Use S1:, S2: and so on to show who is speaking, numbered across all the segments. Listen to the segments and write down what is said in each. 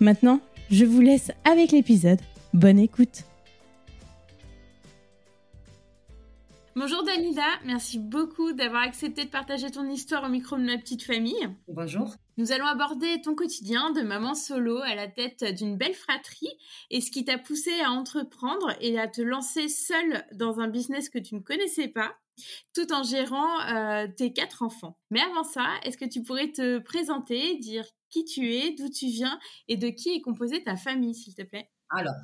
S1: Maintenant, je vous laisse avec l'épisode. Bonne écoute Bonjour Danida, merci beaucoup d'avoir accepté de partager ton histoire au micro de ma petite famille.
S2: Bonjour.
S1: Nous allons aborder ton quotidien de maman solo à la tête d'une belle fratrie et ce qui t'a poussé à entreprendre et à te lancer seule dans un business que tu ne connaissais pas tout en gérant euh, tes quatre enfants. Mais avant ça, est-ce que tu pourrais te présenter, dire qui tu es, d'où tu viens et de qui est composée ta famille, s'il te plaît
S2: Alors,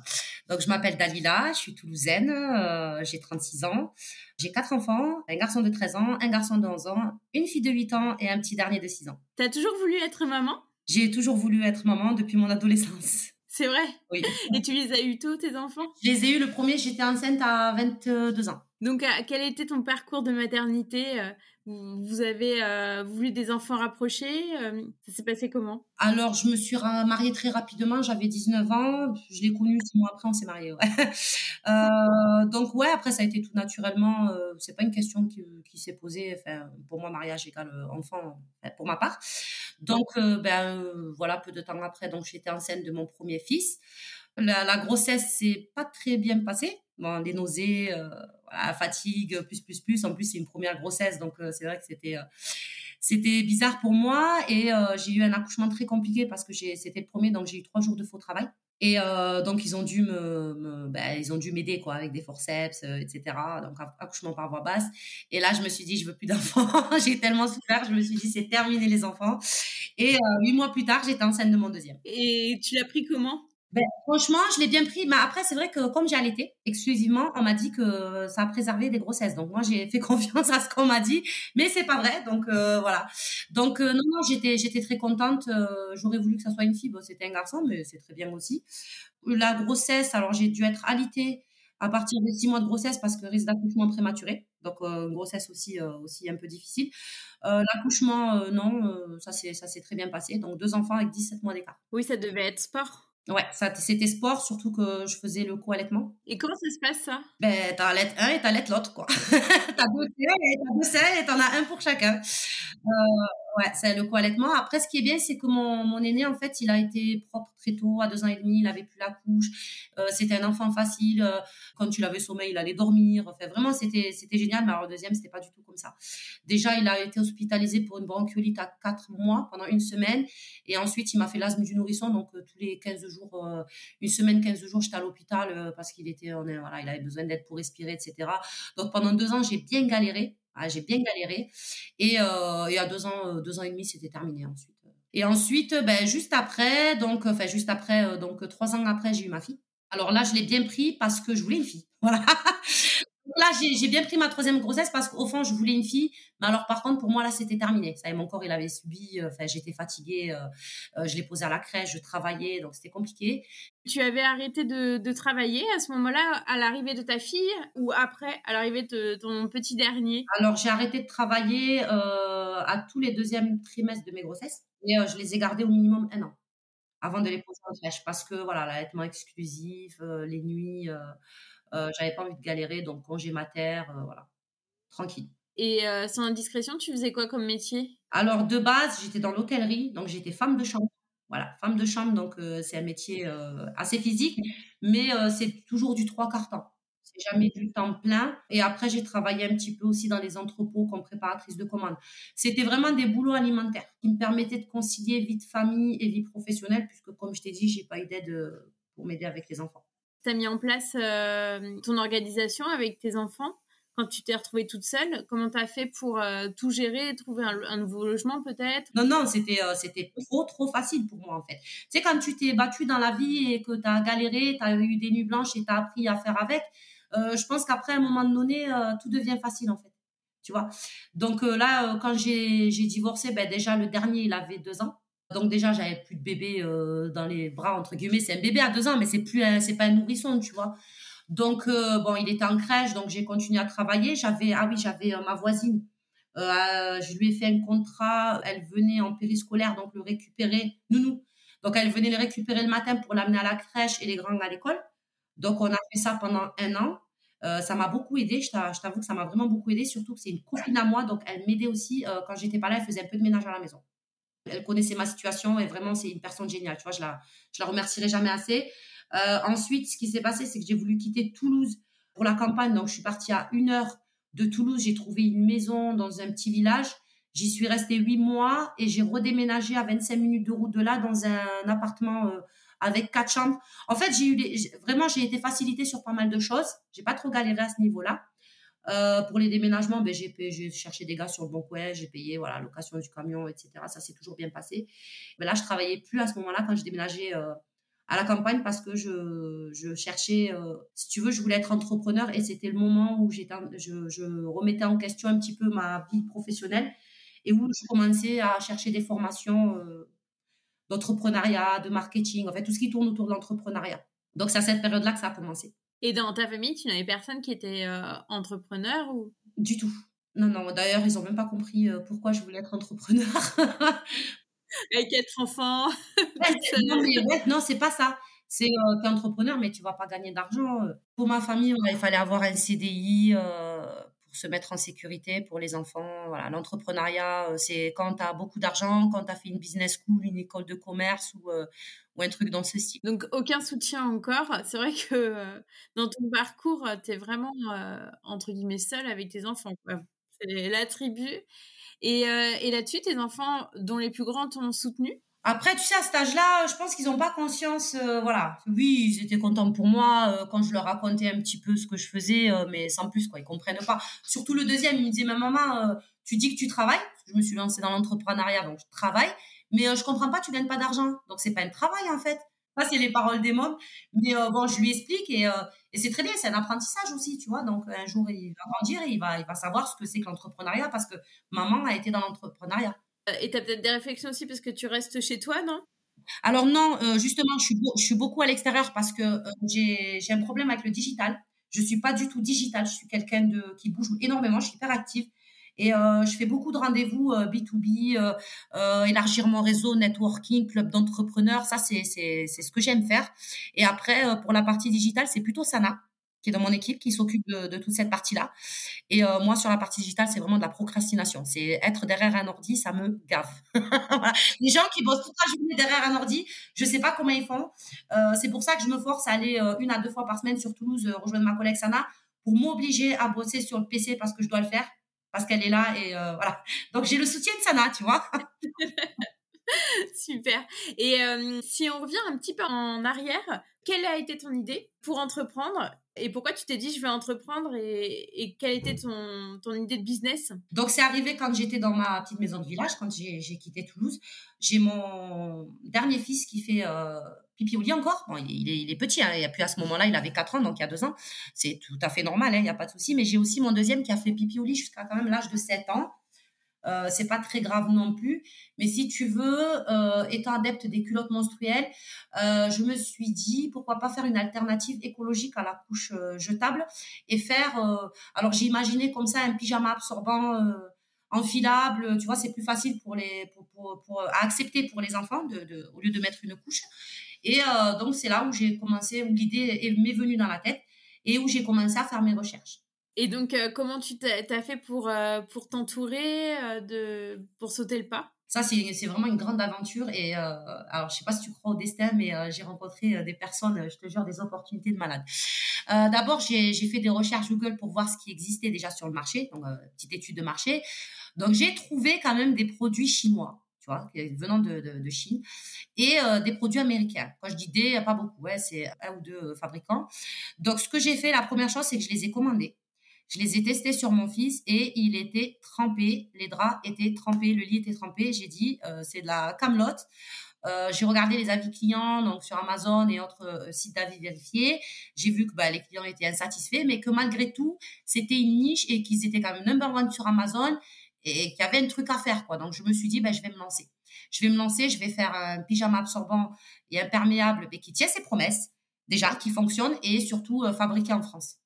S2: donc je m'appelle Dalila, je suis toulousaine, euh, j'ai 36 ans, j'ai quatre enfants, un garçon de 13 ans, un garçon de 11 ans, une fille de 8 ans et un petit dernier de 6 ans.
S1: T'as toujours voulu être maman?
S2: J'ai toujours voulu être maman depuis mon adolescence.
S1: C'est vrai?
S2: Oui.
S1: Et tu les as eu tôt, tes enfants?
S2: Je les ai eus, le premier, j'étais enceinte à 22 ans.
S1: Donc, euh, quel était ton parcours de maternité euh, Vous avez euh, voulu des enfants rapprochés Ça s'est passé comment?
S2: Alors, je me suis mariée très rapidement. J'avais 19 ans. Je l'ai connu six mois après, on s'est mariés. donc, ouais, après, ça a été tout naturellement. c'est pas une question qui, s'est posée. Enfin, pour moi, mariage égale enfant, pour ma part. Donc, ben, voilà, peu de temps après, donc j'étais enceinte de mon premier fils. La, grossesse s'est pas très bien passée. Bon, les nausées, fatigue, plus, plus, plus. En plus, c'est une première grossesse, donc euh, c'est vrai que c'était euh, c'était bizarre pour moi et euh, j'ai eu un accouchement très compliqué parce que c'était le premier, donc j'ai eu trois jours de faux travail. Et donc ils ont dû me, ben, ils ont dû m'aider quoi avec des forceps, etc. Donc accouchement par voie basse. Et là je me suis dit je veux plus d'enfants. j'ai tellement souffert, je me suis dit c'est terminé les enfants. Et huit mois plus tard j'étais enceinte de mon deuxième.
S1: Et tu l'as pris comment?
S2: Ben, franchement, je l'ai bien pris. Mais après, c'est vrai que comme j'ai allaité exclusivement, on m'a dit que ça a préservé des grossesses. Donc moi, j'ai fait confiance à ce qu'on m'a dit, mais c'est pas vrai. Donc euh, voilà. Donc euh, non, j'étais, très contente. Euh, j'aurais voulu que ça soit une fille. Bon, c'était un garçon, mais c'est très bien aussi. La grossesse, alors j'ai dû être alitée à partir de six mois de grossesse parce que risque d'accouchement prématuré. Donc grossesse aussi, aussi un peu difficile. L'accouchement, non, ça s'est, ça s'est très bien passé. Donc deux enfants avec 17 mois d'écart.
S1: Oui, ça devait être sport.
S2: Ouais, ça, c'était sport, surtout que je faisais le co-allaitement.
S1: Et comment ça se passe, ça?
S2: Ben, t'allaites un et t'allaites l'autre, quoi. t'as deux seins et t'as deux seins et t'en as un pour chacun. Euh, ouais, c'est le co-allaitement. Après, ce qui est bien, c'est que mon, mon aîné, en fait, il a été propre très tôt, à deux ans et demi, il avait plus la couche. Euh, c'était un enfant facile. Euh, quand tu l'avais sommeil, il allait dormir. Enfin, vraiment, c'était, c'était génial. Mais alors, le deuxième, c'était pas du tout comme ça. Déjà, il a été hospitalisé pour une bronchiolite à quatre mois, pendant une semaine. Et ensuite, il m'a fait l'asthme du nourrisson. Donc, euh, tous les 15 jours, une semaine, 15 jours, j'étais à l'hôpital parce qu'il était, on voilà, il avait besoin d'aide pour respirer, etc. Donc, pendant deux ans, j'ai bien galéré. Ah, j'ai bien galéré. Et, euh, et à deux ans, euh, deux ans et demi, c'était terminé ensuite. Et ensuite, ben, juste après, donc, enfin, juste après, euh, donc, trois ans après, j'ai eu ma fille. Alors là, je l'ai bien pris parce que je voulais une fille. Voilà. Là, j'ai bien pris ma troisième grossesse parce qu'au fond, je voulais une fille. Mais alors, par contre, pour moi, là, c'était terminé. Ça mon corps, il avait subi. euh, Enfin, j'étais fatiguée. euh, euh, je l'ai posé à la crèche, je travaillais, donc c'était compliqué.
S3: Tu avais arrêté de, de travailler à ce moment-là, à l'arrivée de ta fille ou après, à l'arrivée de ton petit dernier?
S2: Alors, j'ai arrêté de travailler euh, à tous les deuxièmes trimestres de mes grossesses et je les ai gardés au minimum un an avant de les poser en crèche parce que voilà, l'allaitement exclusif, les nuits, euh, euh, j'avais pas envie de galérer, donc congé mater, euh, voilà, tranquille.
S3: Et euh, sans indiscrétion, tu faisais quoi comme métier?
S2: Alors, de base, j'étais dans l'hôtellerie, donc j'étais femme de chambre. Voilà, femme de chambre, donc euh, c'est un métier euh, assez physique, mais c'est toujours du trois quarts temps. C'est jamais du temps plein. Et après, j'ai travaillé un petit peu aussi dans les entrepôts comme préparatrice de commandes. C'était vraiment des boulots alimentaires qui me permettaient de concilier vie de famille et vie professionnelle, puisque comme je t'ai dit, j'ai pas eu d'aide pour m'aider avec les enfants.
S3: Tu mis en place euh, ton organisation avec tes enfants quand tu t'es retrouvée toute seule? Comment tu as fait pour euh, tout gérer, trouver un, nouveau logement peut-être?
S2: Non, non, c'était euh, c'était trop, trop facile pour moi, en fait. Tu sais, quand tu t'es battu dans la vie et que tu as galéré, tu as eu des nuits blanches et tu as appris à faire avec, je pense qu'après, un moment donné, tout devient facile, en fait. Tu vois? Donc là, quand j'ai divorcé, ben, déjà, le dernier, il avait deux ans. Donc déjà, j'avais plus de bébé euh, dans les bras, entre guillemets. C'est un bébé à deux ans, mais c'est plus c'est pas un nourrisson, tu vois. Donc, euh, bon, il était en crèche, donc j'ai continué à travailler. J'avais, ah oui, j'avais euh, ma voisine. Je lui ai fait un contrat. Elle venait en périscolaire, donc le récupérer, nounou. Donc, elle venait le récupérer le matin pour l'amener à la crèche et les grands à l'école. Donc, on a fait ça pendant un an. Ça m'a beaucoup aidé. Je t'avoue que ça m'a vraiment beaucoup aidé, surtout que c'est une copine à moi, donc elle m'aidait aussi euh, quand j'étais pas là. Elle faisait un peu de ménage à la maison. Elle connaissait ma situation et vraiment, c'est une personne géniale. Tu vois, je la, je la remercierai jamais assez. Euh, ensuite, ce qui s'est passé, c'est que j'ai voulu quitter Toulouse pour la campagne. Donc, je suis partie à une heure de Toulouse. J'ai trouvé une maison dans un petit village. J'y suis restée huit mois et j'ai redéménagé à 25 minutes de route de là dans un appartement euh, avec quatre chambres. En fait, j'ai eu vraiment, j'ai été facilitée sur pas mal de choses. J'ai pas trop galéré à ce niveau-là. Euh, pour les déménagements, ben, j'ai, cherché des gars sur le bon coin, j'ai payé voilà, location du camion, etc. Ça s'est toujours bien passé. Mais là, je travaillais plus à ce moment-là quand je déménageais euh, à la campagne parce que je, cherchais, euh, si tu veux, je voulais être entrepreneur et c'était le moment où j'étais, je, je remettais en question un petit peu ma vie professionnelle et où je commençais à chercher des formations d'entrepreneuriat, de marketing, en fait, tout ce qui tourne autour de l'entrepreneuriat. Donc, c'est à cette période-là que ça a commencé.
S3: Et dans ta famille, tu n'avais personne qui était euh, entrepreneur ou?
S2: Du tout. Non, non. D'ailleurs, ils ont même pas compris euh, pourquoi je voulais être entrepreneur.
S3: avec quatre enfants
S2: Ouais, non, mais ouais, non, c'est pas ça. C'est euh, t'es entrepreneur, mais tu vas pas gagner d'argent. euh. Pour ma famille, ouais, il fallait avoir un CDI pour se mettre en sécurité pour les enfants. Voilà, l'entrepreneuriat, c'est quand tu as beaucoup d'argent, quand tu as fait une business school, une école de commerce ou, ou un truc dans ce style.
S3: Donc aucun soutien encore. C'est vrai que euh, dans ton parcours, tu es vraiment euh, entre guillemets seule avec tes enfants. C'est la tribu. Et, euh, et là-dessus, tes enfants, dont les plus grands t'ont soutenu?
S2: Après, tu sais, à cet âge-là, je pense qu'ils n'ont pas conscience. euh, voilà. Oui, ils étaient contents pour moi euh, quand je leur racontais un petit peu ce que je faisais, euh, mais sans plus, quoi. Ils comprennent pas. Surtout le deuxième, il me disait, ma maman, euh, tu dis que tu travailles. Je me suis lancée dans l'entrepreneuriat, donc je travaille. Mais euh, je comprends pas, tu gagnes pas d'argent. Donc, c'est pas un travail, en fait. Ça, c'est les paroles des mômes. Mais euh, bon, je lui explique et, euh, et c'est très bien, c'est un apprentissage aussi, tu vois. Donc, un jour, il va grandir et il va, il va savoir ce que c'est que l'entrepreneuriat parce que maman a été dans l'entrepreneuriat.
S3: Euh, Et tu as peut-être des réflexions aussi parce que tu restes chez toi, non?
S2: Alors non, justement, je suis, beau- je suis beaucoup à l'extérieur parce que j'ai j'ai un problème avec le digital. Je suis pas du tout digital. Je suis quelqu'un de qui bouge énormément. Je suis hyper active et euh, je fais beaucoup de rendez-vous euh, B2B, euh, euh, élargir mon réseau, networking, club d'entrepreneurs. Ça, c'est c'est c'est ce que j'aime faire. Et après, pour la partie digitale, c'est plutôt Sana qui est dans mon équipe, qui s'occupe de, toute cette partie-là. Et euh, moi, sur la partie digitale, c'est vraiment de la procrastination. C'est être derrière un ordi, ça me gave. Les gens qui bossent toute la journée derrière un ordi, je sais pas comment ils font. Euh, c'est pour ça que je me force à aller euh, une à deux fois par semaine sur Toulouse rejoindre ma collègue Sana pour m'obliger à bosser sur le PC parce que je dois le faire, parce qu'elle est là et voilà. Donc j'ai le soutien de Sana, tu vois.
S3: Super. Et si on revient un petit peu en arrière, quelle a été ton idée pour entreprendre et pourquoi tu t'es dit je vais entreprendre et, quelle était ton, ton, idée de business?
S2: Donc c'est arrivé quand j'étais dans ma petite maison de village, quand j'ai quitté Toulouse. J'ai mon dernier fils qui fait euh, pipi lit encore. Bon, il est, il est petit, hein, il a plus à ce moment-là, il avait 4 ans, donc il y a 2 ans. C'est tout à fait normal, hein, il n'y a pas de souci. Mais j'ai aussi mon deuxième qui a fait pipi au lit jusqu'à quand même l'âge de 7 ans. Euh, c'est pas très grave non plus. Mais si tu veux, euh, étant adepte des culottes menstruelles, euh, je me suis dit pourquoi pas faire une alternative écologique à la couche jetable et faire. alors j'ai imaginé comme ça un pyjama absorbant enfilable. Tu vois, c'est plus facile pour les pour, pour, à accepter pour les enfants de, au lieu de mettre une couche. Et donc c'est là où j'ai commencé, où l'idée m'est venue dans la tête et où j'ai commencé à faire mes recherches.
S3: Et donc, euh, comment tu t'as fait pour, euh, pour t'entourer, euh, de pour sauter le pas?
S2: Ça, c'est vraiment une grande aventure. Et alors, je sais pas si tu crois au destin, mais j'ai rencontré des personnes, je te jure, des opportunités de malade. D'abord, j'ai fait des recherches Google pour voir ce qui existait déjà sur le marché, donc petite étude de marché. Donc, j'ai trouvé quand même des produits chinois venant de, de, Chine, et des produits américains. Quand je dis des, pas beaucoup, ouais, c'est un ou deux fabricants. Donc, ce que j'ai fait, la première chose, c'est que je les ai commandés. Je les ai testés sur mon fils et il était trempé. Les draps étaient trempés, le lit était trempé. J'ai dit, euh, c'est de la camelote. Euh, j'ai regardé les avis clients donc sur Amazon et autres euh, sites d'avis vérifiés. J'ai vu que bah, les clients étaient insatisfaits, mais que malgré tout, c'était une niche et qu'ils étaient quand même number one sur Amazon et qu'il y avait un truc à faire. quoi. Donc, je me suis dit, bah, je vais me lancer. Je vais me lancer, je vais faire un pyjama absorbant et imperméable mais qui tient ses promesses, déjà, qui fonctionne et surtout fabriqué en France.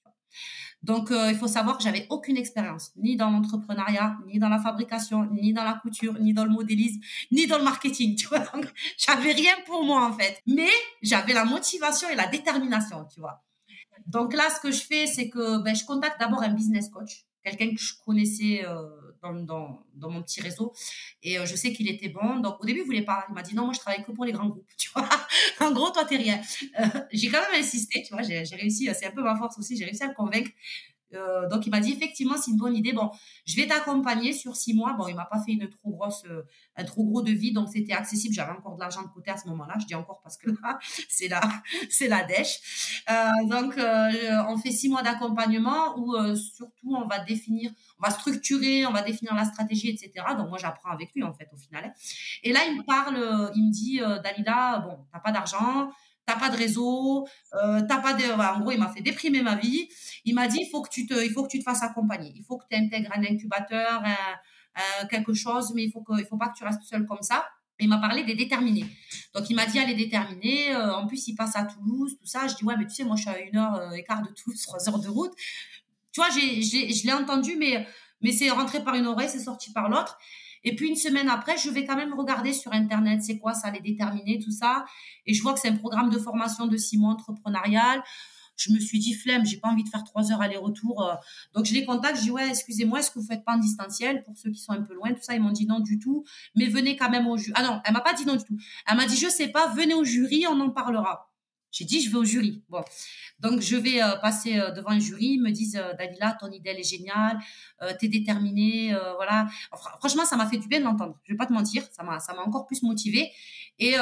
S2: Donc, euh, il faut savoir que j'avais aucune expérience, ni dans l'entrepreneuriat, ni dans la fabrication, ni dans la couture, ni dans le modélisme, ni dans le marketing. Tu vois, donc j'avais rien pour moi en fait. Mais j'avais la motivation et la détermination, tu vois. Donc là, ce que je fais, c'est que ben, je contacte d'abord un business coach, quelqu'un que je connaissais. Euh, dans, dans, dans, mon petit réseau. Et euh, je sais qu'il était bon. Donc, au début, il voulait pas. Il m'a dit non, moi, je travaille que pour les grands groupes. Tu vois, en gros, toi, t'es rien. Euh, j'ai quand même insisté. Tu vois, j'ai réussi. C'est un peu ma force aussi. J'ai réussi à le convaincre. Euh, donc il m'a dit effectivement c'est une bonne idée. Bon, je vais t'accompagner sur six mois. Bon, il m'a pas fait une trop grosse, euh, un trop gros devis, donc c'était accessible. J'avais encore de l'argent de côté à ce moment-là. Je dis encore parce que là c'est la, c'est la dèche. Euh, donc on fait six mois d'accompagnement où surtout on va définir, on va structurer, on va définir la stratégie, etc. Donc moi j'apprends avec lui en fait au final. Et là il me parle, il me dit Dalila, bon t'as pas d'argent t'as pas de réseau, euh, t'as pas de, en gros, il m'a fait déprimer ma vie. Il m'a dit, il faut que tu te, il faut que tu te fasses accompagner. Il faut que tu intègres un incubateur, quelque chose, mais il faut que, faut pas que tu restes seul comme ça. Il m'a parlé des déterminés. Donc, il m'a dit, allez déterminer. Euh, en plus, il passe à Toulouse, tout ça. Je dis, ouais, mais tu sais, moi, je suis à une heure euh, et quart de Toulouse, trois heures de route. Tu vois, j'ai, je l'ai entendu, mais, mais c'est rentré par une oreille, c'est sorti par l'autre. Et puis une semaine après, je vais quand même regarder sur Internet, c'est quoi ça, les déterminer, tout ça. Et je vois que c'est un programme de formation de six mois entrepreneurial. Je me suis dit, flemme, j'ai pas envie de faire trois heures aller-retour. Euh. Donc je les contacte, je dis, ouais, excusez-moi, est-ce que vous faites pas en distanciel pour ceux qui sont un peu loin, tout ça. Ils m'ont dit non du tout, mais venez quand même au jury. Ah non, elle m'a pas dit non du tout. Elle m'a dit, je sais pas, venez au jury, on en parlera. J'ai dit, je vais au jury. Bon. Donc, je vais euh, passer euh, devant un jury. Ils me disent, euh, Dalila, ton idée, elle est géniale. tu es déterminée. voilà. franchement, ça m'a fait du bien de l'entendre. Je vais pas te mentir. Ça m'a, ça m'a encore plus motivée. Et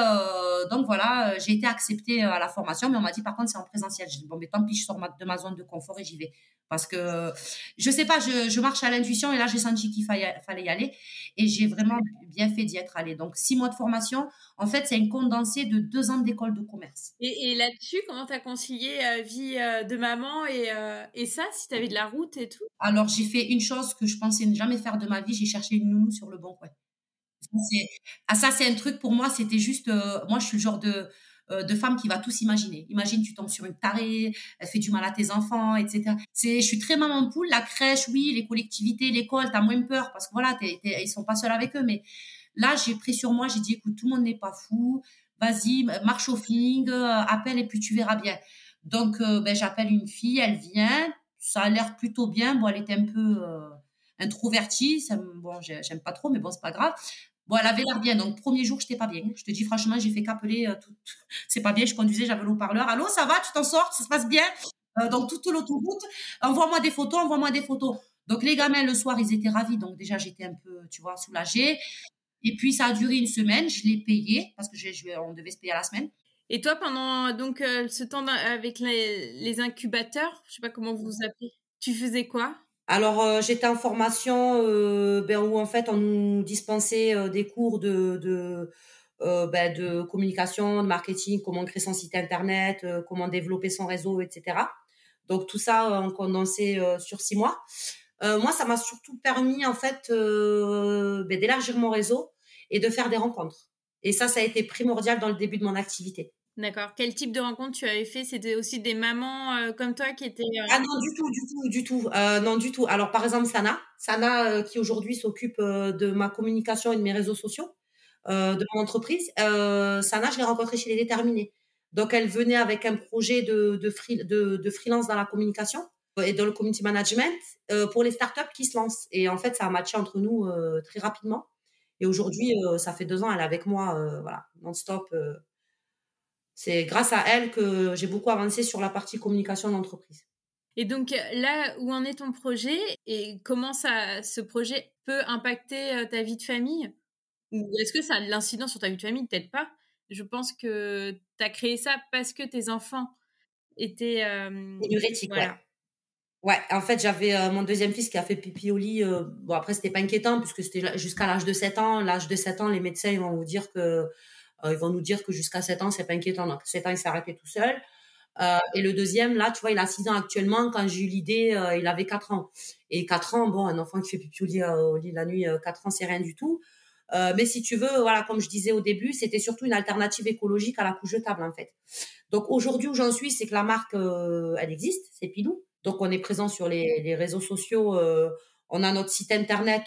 S2: donc, voilà, j'ai été acceptée à la formation. Mais on m'a dit, par contre, c'est en présentiel. J'ai dit, bon, mais tant pis, je sors de ma zone de confort et j'y vais. Parce que, je sais pas, je, je marche à l'intuition. Et là, j'ai senti qu'il fallait, fallait y aller. Et j'ai vraiment bien fait d'y être allée. Donc, six mois de formation. En fait, c'est un condensé de deux ans d'école de commerce.
S3: Et, et là-dessus, comment tu as concilié euh, vie euh, de maman et, euh, et ça, si tu avais de la route et tout?
S2: Alors, j'ai fait une chose que je pensais ne jamais faire de ma vie, j'ai cherché une nounou sur le bon coin. Ah, ça, c'est un truc pour moi, c'était juste. moi, je suis le genre de, de femme qui va tout s'imaginer. Imagine, tu tombes sur une tarée, elle fait du mal à tes enfants, etc. C'est, je suis très maman poule. La crèche, oui, les collectivités, l'école, tu as moins peur parce que voilà, t'es, t'es, ils sont pas seuls avec eux, mais Là, j'ai pris sur moi, j'ai dit, écoute, tout le monde n'est pas fou, vas-y, marche au feeling, euh, appelle et puis tu verras bien.
S4: Donc, ben, j'appelle une fille, elle vient. Ça a l'air plutôt bien. Bon, elle était un peu introvertie. Ça, bon, j'aime pas trop, mais bon, c'est pas grave. Bon, elle avait l'air bien. Donc, premier jour, j'étais pas bien. Je te dis franchement, j'ai fait qu'appeler. tout... C'est pas bien. Je conduisais, j'avais le haut-parleur. Allô, ça va? Tu t'en sors? Ça se passe bien? Donc, toute l'autoroute. Envoie-moi des photos, envoie-moi des photos. Donc, les gamins, le soir, ils étaient ravis. Donc, déjà, j'étais un peu, tu vois, soulagée. Et puis, ça a duré une semaine. Je l'ai payé parce que on devait se payer à la semaine.
S3: Et toi, pendant donc euh, ce temps avec les, incubateurs, je sais pas comment vous vous appelez, tu faisais quoi?
S2: Alors, euh, j'étais en formation euh, ben, où en fait on nous dispensait des cours de, de, ben, de communication, de marketing, comment créer son site internet, comment développer son réseau, etc. Donc tout ça on condensé sur six mois. moi, ça m'a surtout permis en fait ben, d'élargir mon réseau et de faire des rencontres. Et ça, ça a été primordial dans le début de mon activité.
S3: D'accord. Quel type de rencontre tu avais fait? C'était aussi des mamans euh, comme toi qui étaient. Euh,
S2: ah non, du tout, du tout, du tout. Euh, non, du tout. Alors, par exemple, Sana. Sana, qui aujourd'hui s'occupe de ma communication et de mes réseaux sociaux, de mon entreprise. Sana, je l'ai rencontrée chez Les Déterminés. Donc, elle venait avec un projet de, de, free, de, de freelance dans la communication et dans le community management pour les startups qui se lancent. Et en fait, ça a matché entre nous très rapidement. Et aujourd'hui, ça fait deux ans, elle est avec moi, non-stop c'est grâce à elle que j'ai beaucoup avancé sur la partie communication d'entreprise.
S3: Et donc là, où en est ton projet et comment ça, ce projet peut impacter euh, ta vie de famille? Ou est-ce que ça a de l'incidence sur ta vie de famille? Peut-être pas. Je pense que tu as créé ça parce que tes enfants étaient... Euh,
S2: ouais. Ouais, en fait, j'avais euh, mon deuxième fils qui a fait pipi au lit. Euh, bon, après, c'était pas inquiétant puisque c'était jusqu'à l'âge de 7 ans. L'âge de 7 ans, les médecins ils vont vous dire que euh, ils vont nous dire que jusqu'à 7 ans, c'est pas inquiétant. Donc, 7 ans, il s'est arrêté tout seul. Euh, et le deuxième, là, tu vois, il a 6 ans actuellement. Quand j'ai eu l'idée, euh, il avait 4 ans. Et 4 ans, bon, un enfant qui fait pipi au lit, au lit la nuit, 4 ans, c'est rien du tout. mais si tu veux, voilà, comme je disais au début, c'était surtout une alternative écologique à la couche jetable, en fait. Donc aujourd'hui où j'en suis, c'est que la marque, elle existe, c'est Pilou. Donc on est présent sur les, les réseaux sociaux. on a notre site internet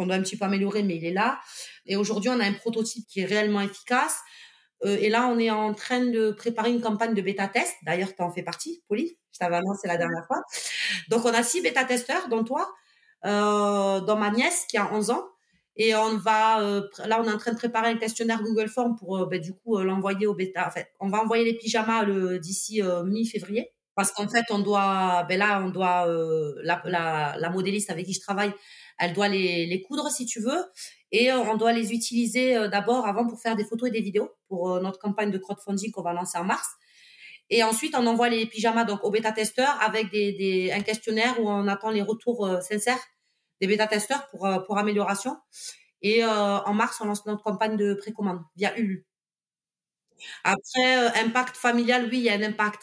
S2: qu'on doit un petit peu améliorer, mais il est là. Et aujourd'hui, on a un prototype qui est réellement efficace. Euh, et là, on est en train de préparer une campagne de bêta-test. D'ailleurs, tu en fais partie, Pauline. Je t'avais annoncé la dernière fois. Donc, on a six bêta-testeurs, dont toi, euh, dont ma nièce qui a 11 ans. Et on va, euh, là, on est en train de préparer un questionnaire Google Form pour, euh, ben, du coup, l'envoyer au bêta. En fait, on va envoyer les pyjamas d'ici mi-février. Parce qu'en fait, on doit, ben là, on doit, la modéliste avec qui je travaille, elle doit les, les coudre si tu veux. Et on doit les utiliser euh, d'abord avant pour faire des photos et des vidéos pour euh, notre campagne de crowdfunding qu'on va lancer en mars. Et ensuite, on envoie les pyjamas donc aux bêta-testeurs avec des, des, un questionnaire où on attend les retours euh, sincères des bêta-testeurs pour, pour amélioration. Et en mars, on lance notre campagne de précommande via Ulu. Après, impact familial, oui, il y a un impact.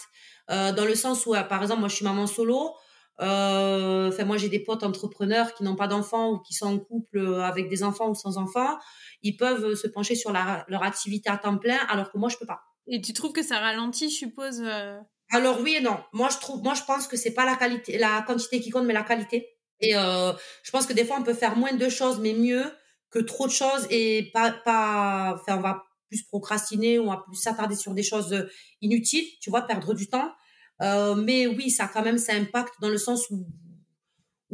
S2: dans le sens où, par exemple, moi, je suis maman solo. Euh, enfin, moi, j'ai des potes entrepreneurs qui n'ont pas d'enfants ou qui sont en couple euh, avec des enfants ou sans enfants. Ils peuvent se pencher sur leur activité à temps plein, alors que moi, je peux pas.
S3: Et tu trouves que ça ralentit, je suppose euh?
S2: Alors oui et non. Moi, je trouve, moi, je pense que c'est pas la qualité, la quantité qui compte, mais la qualité. Et euh, je pense que des fois, on peut faire moins de choses, mais mieux que trop de choses et pas, pas, enfin, on va plus procrastiner, on va plus s'attarder sur des choses inutiles, tu vois, perdre du temps. Euh, mais oui, ça quand même ça impacte dans le sens où,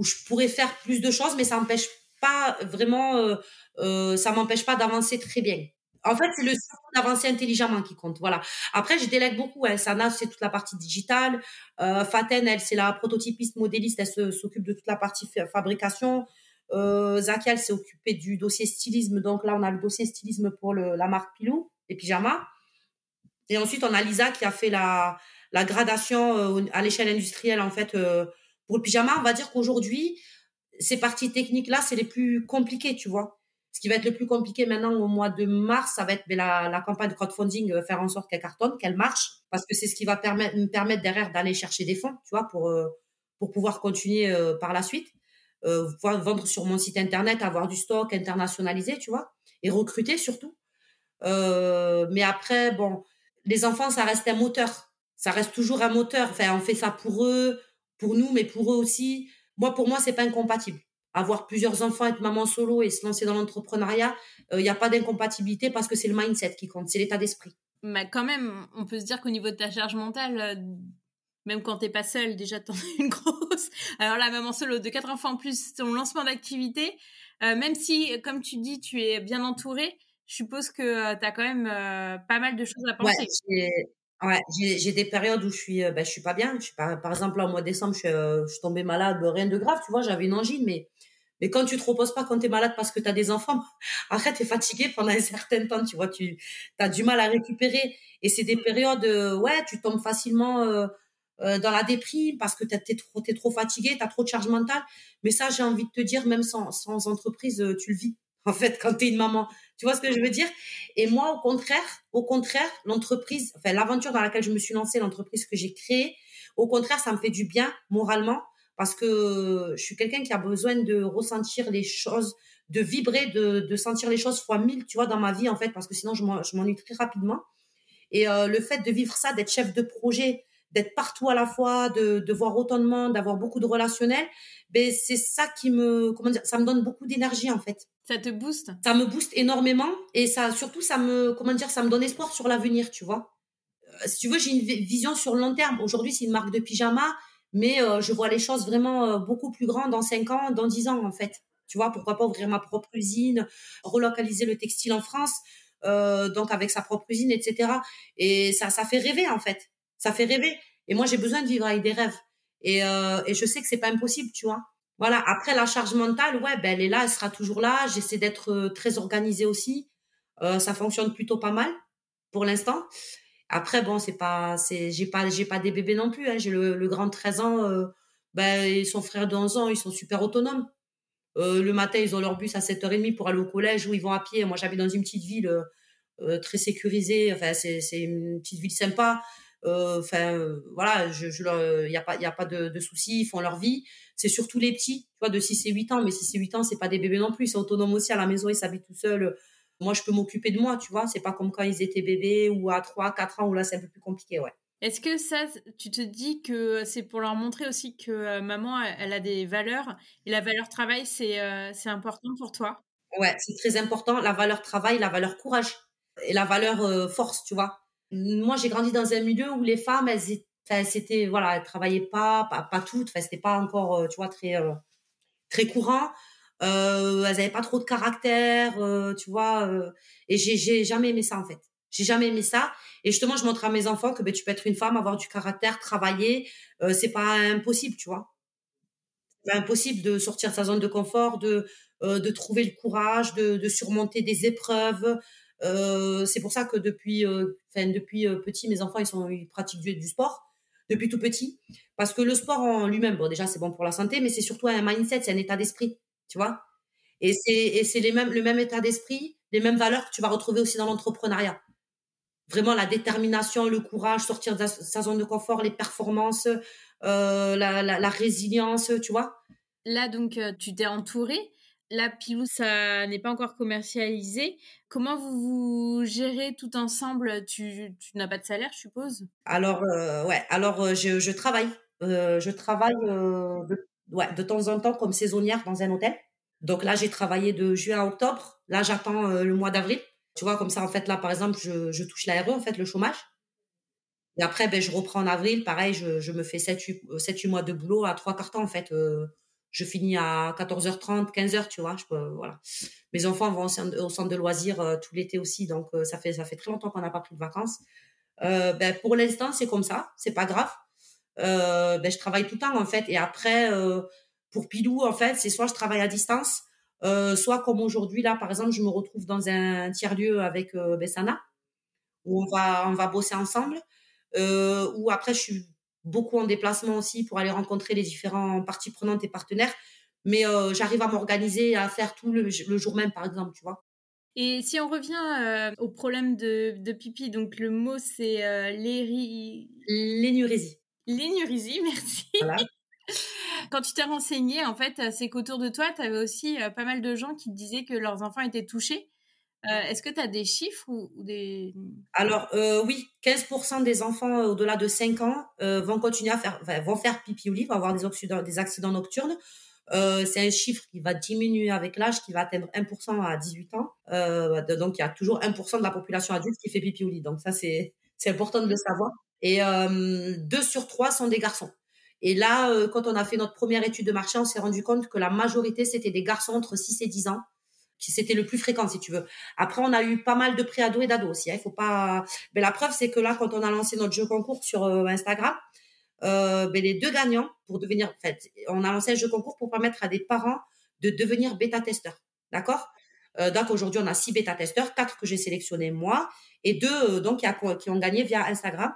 S2: je pourrais faire plus de choses, mais ça n'empêche pas vraiment, euh, euh, ça m'empêche pas d'avancer très bien. En fait, c'est le d'avancer intelligemment qui compte. Voilà. Après, je délègue beaucoup. Hein. Sana, c'est toute la partie digitale. Euh, Faten, elle, c'est la prototypiste modéliste. Elle s'occupe de toute la partie fabrication. Euh, Zaki, elle s'est occupée du dossier stylisme. Donc là, on a le dossier stylisme pour la marque Pilou, les pyjamas. Et ensuite, on a Lisa qui a fait la, la gradation euh, à l'échelle industrielle en fait euh, pour le pyjama, on va dire qu'aujourd'hui ces parties techniques là, c'est les plus compliquées, tu vois. Ce qui va être le plus compliqué maintenant au mois de mars, ça va être la, la campagne de crowdfunding, euh, faire en sorte qu'elle cartonne, qu'elle marche, parce que c'est ce qui va permettre, me permettre derrière d'aller chercher des fonds, tu vois, pour pour pouvoir continuer par la suite, vendre sur mon site internet, avoir du stock, internationalisé, tu vois, et recruter surtout. Mais après, bon, les enfants, ça reste un moteur ça reste toujours un moteur. Enfin, on fait ça pour eux, pour nous, mais pour eux aussi. Moi, pour moi, c'est pas incompatible. Avoir plusieurs enfants, être maman solo et se lancer dans l'entrepreneuriat, il euh, n'y a pas d'incompatibilité parce que c'est le mindset qui compte, c'est l'état d'esprit.
S3: bah, quand même, on peut se dire qu'au niveau de ta charge mentale, même quand t'es pas seule, déjà t'en as une grosse. Alors là, maman solo de quatre enfants en plus, ton lancement d'activité, même si, comme tu dis, tu es bien entourée, je suppose que tu as quand même pas mal de choses à penser.
S2: Ouais, j'ai des périodes où je suis, ben, je suis pas bien. Je suis pas, par exemple, là, au mois de décembre, je suis, je suis tombée malade, rien de grave, tu vois, j'avais une angine, mais mais quand tu te reposes pas quand tu es malade parce que tu as des enfants, arrête, tu es fatigué pendant un certain temps, tu vois, tu as du mal à récupérer. Et c'est des mmh. périodes, ouais, tu tombes facilement euh, euh, dans la déprime parce que tu es, trop, es trop fatigué, tu as trop de charge mentale. Mais ça, j'ai envie de te dire, même sans, sans entreprise, euh, tu le vis, en fait, quand tu es une maman. Tu vois ce que je veux dire? Et moi, au contraire, au contraire, l'entreprise, enfin, l'aventure dans laquelle je me suis lancée, l'entreprise que j'ai créée, au contraire, ça me fait du bien moralement parce que je suis quelqu'un qui a besoin de ressentir les choses, de vibrer, de, de sentir les choses fois mille, tu vois, dans ma vie, en fait, parce que sinon, je m'ennuie très rapidement. Et euh, le fait de vivre ça, d'être chef de projet, d'être partout à la fois, de, de voir autant de monde, d'avoir beaucoup de relationnels, ben c'est ça qui me, comment dire, ça me donne beaucoup d'énergie en fait.
S3: Ça te booste
S2: Ça me booste énormément et ça, surtout, ça me, comment dire, ça me donne espoir sur l'avenir, tu vois. Euh, si tu veux, j'ai une vision sur le long terme. Aujourd'hui, c'est une marque de pyjama mais euh, je vois les choses vraiment euh, beaucoup plus grandes dans 5 ans, dans 10 ans en fait. Tu vois, pourquoi pas ouvrir ma propre usine, relocaliser le textile en France, euh, donc avec sa propre usine, etc. Et ça, ça fait rêver en fait. Ça fait rêver. Et moi, j'ai besoin de vivre avec des rêves. Et, et je sais que c'est pas impossible, tu vois. Voilà. Après, la charge mentale, ouais, ben elle est là, elle sera toujours là. J'essaie d'être très organisée aussi. ça fonctionne plutôt pas mal pour l'instant. Après, bon, c'est pas, c'est, j'ai pas, j'ai pas des bébés non plus. Hein. J'ai le, grand de 13 ans, euh, ben, son frère de 11 ans, ils sont super autonomes. Euh, le matin, ils ont leur bus à 7h30 pour aller au collège où ils vont à pied. Moi, j'habite dans une petite ville euh, euh très sécurisée. Enfin, c'est, c'est une petite ville sympa. Euh, enfin, voilà, je, je il y a pas, il y a pas de, de, soucis. Ils font leur vie. C'est surtout les petits, tu vois, de 6 et 8 ans. Mais 6 et 8 ans, c'est pas des bébés non plus. Ils sont autonomes aussi à la maison. Ils s'habitent tout seuls moi, je peux m'occuper de moi, tu vois. C'est pas comme quand ils étaient bébés ou à 3, 4 ans où là, c'est un peu plus compliqué, ouais.
S3: Est-ce que ça, tu te dis que c'est pour leur montrer aussi que euh, maman, elle a des valeurs et la valeur travail, c'est euh, important pour toi?
S2: Ouais, c'est très important. La valeur travail, la valeur courage et la valeur euh, force, tu vois. Moi, j'ai grandi dans un milieu où les femmes, elles, c'était voilà, elles travaillaient pas, pas, toutes. Enfin, c'était pas encore, tu vois, très très courant. Euh, elles avaient pas trop de caractère, euh, tu vois. Euh, et j'ai, j'ai jamais aimé ça en fait. J'ai jamais aimé ça. Et justement, je montre à mes enfants que ben, tu peux être une femme, avoir du caractère, travailler. Euh, c'est pas impossible, tu vois. C'est impossible de sortir de sa zone de confort, de euh, trouver le courage, de surmonter des épreuves. Euh, c'est pour ça que depuis, enfin depuis petit, mes enfants ils sont ils pratiquent du, du sport depuis tout petit, parce que le sport en lui-même, bon déjà c'est bon pour la santé, mais c'est surtout un mindset, c'est un état d'esprit tu vois. Et c'est les mêmes le même état d'esprit, les mêmes valeurs que tu vas retrouver aussi dans l'entrepreneuriat. Vraiment la détermination, le courage, sortir de sa zone de confort, les performances, euh, la, la, la, résilience, tu vois.
S3: Là donc euh, tu t'es entouré. La Pilou, ça n'est pas encore commercialisé. Comment vous vous gérez tout ensemble? Tu, n'as pas de salaire, je suppose?
S2: Alors, euh, ouais, alors euh, je, travaille. Euh, je travaille de, ouais, de temps en temps comme saisonnière dans un hôtel. Donc là, j'ai travaillé de juin à octobre. Là, j'attends le mois d'avril. Tu vois, comme ça, en fait, là, par exemple, je, je touche l'ARE, en fait, le chômage. Et après, ben, je reprends en avril. Pareil, je, me fais 7-8 mois de boulot à trois quarts en fait. Euh, je finis à 14h30, 15h, tu vois. Je peux, voilà. Mes enfants vont au centre, de loisirs euh, tout l'été aussi. Donc, ça, fait, ça fait très longtemps qu'on n'a pas pris de vacances. ben, pour l'instant, c'est comme ça. C'est pas grave euh, ben, je travaille tout le temps en fait. Et après, euh, pour Pilou, en fait, c'est soit je travaille à distance, euh, soit comme aujourd'hui là, par exemple, je me retrouve dans un tiers lieu avec euh, Bessana, où on va on va bosser ensemble. Euh, ou après, je suis beaucoup en déplacement aussi pour aller rencontrer les différents parties prenantes et partenaires. Mais euh, j'arrive à m'organiser, à faire tout le, le, jour même, par exemple, tu vois.
S3: Et si on revient euh, au problème de, de, pipi, donc le mot c'est euh,
S2: l'énurésie.
S3: L'énurésie, merci. Quand tu t'es renseignée, en fait, c'est qu'autour de toi, tu avais aussi euh, pas mal de gens qui te disaient que leurs enfants étaient touchés. Euh, Est-ce que tu as des chiffres ou, des...
S2: Alors euh, oui, 15% des enfants euh, au-delà de 5 ans vont continuer à faire, vont faire pipi lit, vont avoir des, accidents, nocturnes. C'est un chiffre qui va diminuer avec l'âge, qui va atteindre 1% à 18 ans. Donc, il y a toujours 1% de la population adulte qui fait pipi lit. Donc, ça, c'est important de le savoir. Et euh, 2 sur 3 sont des garçons. Et là, quand on a fait notre première étude de marché, on s'est rendu compte que la majorité, c'était des garçons entre 6 et 10 ans. C'était le plus fréquent, si tu veux. Après, on a eu pas mal de préados et d'ados aussi. Hein. Il faut pas. Mais la preuve, c'est que là, quand on a lancé notre jeu concours sur euh, Instagram, euh, ben, les deux gagnants pour devenir, en fait, on a lancé un jeu concours pour permettre à des parents de devenir bêta-testeurs. D'accord? Euh, Donc aujourd'hui, on a six bêta-testeurs, quatre que j'ai sélectionnés moi, et deux donc qui, ont gagné via Instagram.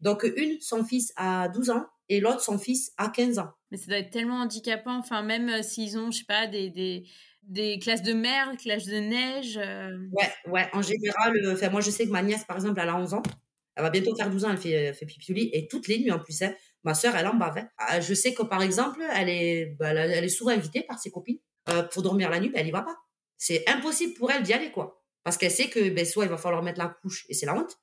S2: Donc une, son fils a 12 ans, et l'autre, son fils a 15 ans.
S3: Mais ça doit être tellement handicapant, enfin même s'ils ont, je sais pas, des, des classes de mer, classes de neige. Euh...
S2: Ouais, ouais, en général, euh, moi je sais que ma nièce, par exemple, elle a 11 ans. Elle va bientôt faire 12 ans, elle fait, fait pipi et toutes les nuits en plus. Hein, ma sœur, elle en bave. Hein. Ah, je sais que par exemple, elle est, bah, elle est souvent invitée par ses copines euh, pour dormir la nuit, ben, elle y va pas. C'est impossible pour elle d'y aller, quoi. Parce qu'elle sait que ben, soit il va falloir mettre la couche et c'est la honte.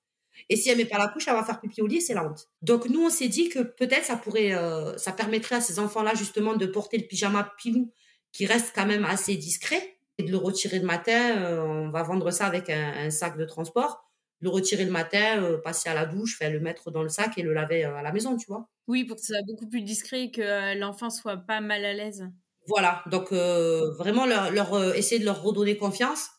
S2: Et si elle met pas la couche, elle va faire pipi au lit c'est la honte. Donc nous, on s'est dit que peut-être ça pourrait, euh, ça permettrait à ces enfants-là justement de porter le pyjama pilou qui reste quand même assez discret et de le retirer le matin. Euh, on va vendre ça avec un, un, sac de transport. Le retirer le matin, euh, passer à la douche, faire le mettre dans le sac et le laver à la maison, tu vois.
S3: Oui, pour que ça soit beaucoup plus discret et que l'enfant soit pas mal à l'aise.
S2: Voilà, donc vraiment leur, leur essayer de leur redonner confiance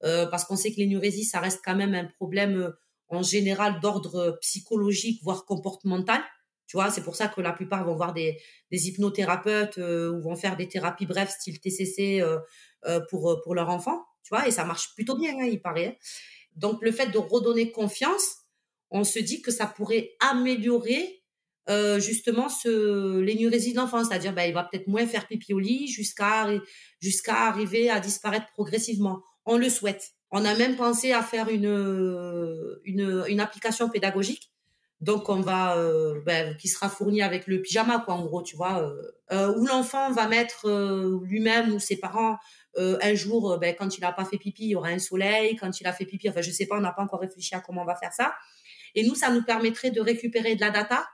S2: parce qu'on sait que l'énurésie, ça reste quand même un problème en général d'ordre psychologique, voire comportemental. Tu vois, c'est pour ça que la plupart vont voir des, des hypnothérapeutes euh, ou vont faire des thérapies brèves style TCC euh, euh, pour, pour leur enfant. Tu vois, et ça marche plutôt bien, hein, il paraît. Donc, le fait de redonner confiance, on se dit que ça pourrait améliorer euh, justement ce l'énurésie de l'enfant, c'est-à-dire ben, il va peut-être moins faire pipi au lit jusqu'à jusqu'à arriver à disparaître progressivement. On le souhaite. On a même pensé à faire une, une, une application pédagogique. Donc, on va, euh, ben, qui sera fournie avec le pyjama, quoi, en gros, tu vois, euh, euh où l'enfant va mettre euh, lui-même ou ses parents un jour, ben, quand il n'a pas fait pipi, il y aura un soleil. Quand il a fait pipi, enfin, je sais pas, on n'a pas encore réfléchi à comment on va faire ça. Et nous, ça nous permettrait de récupérer de la data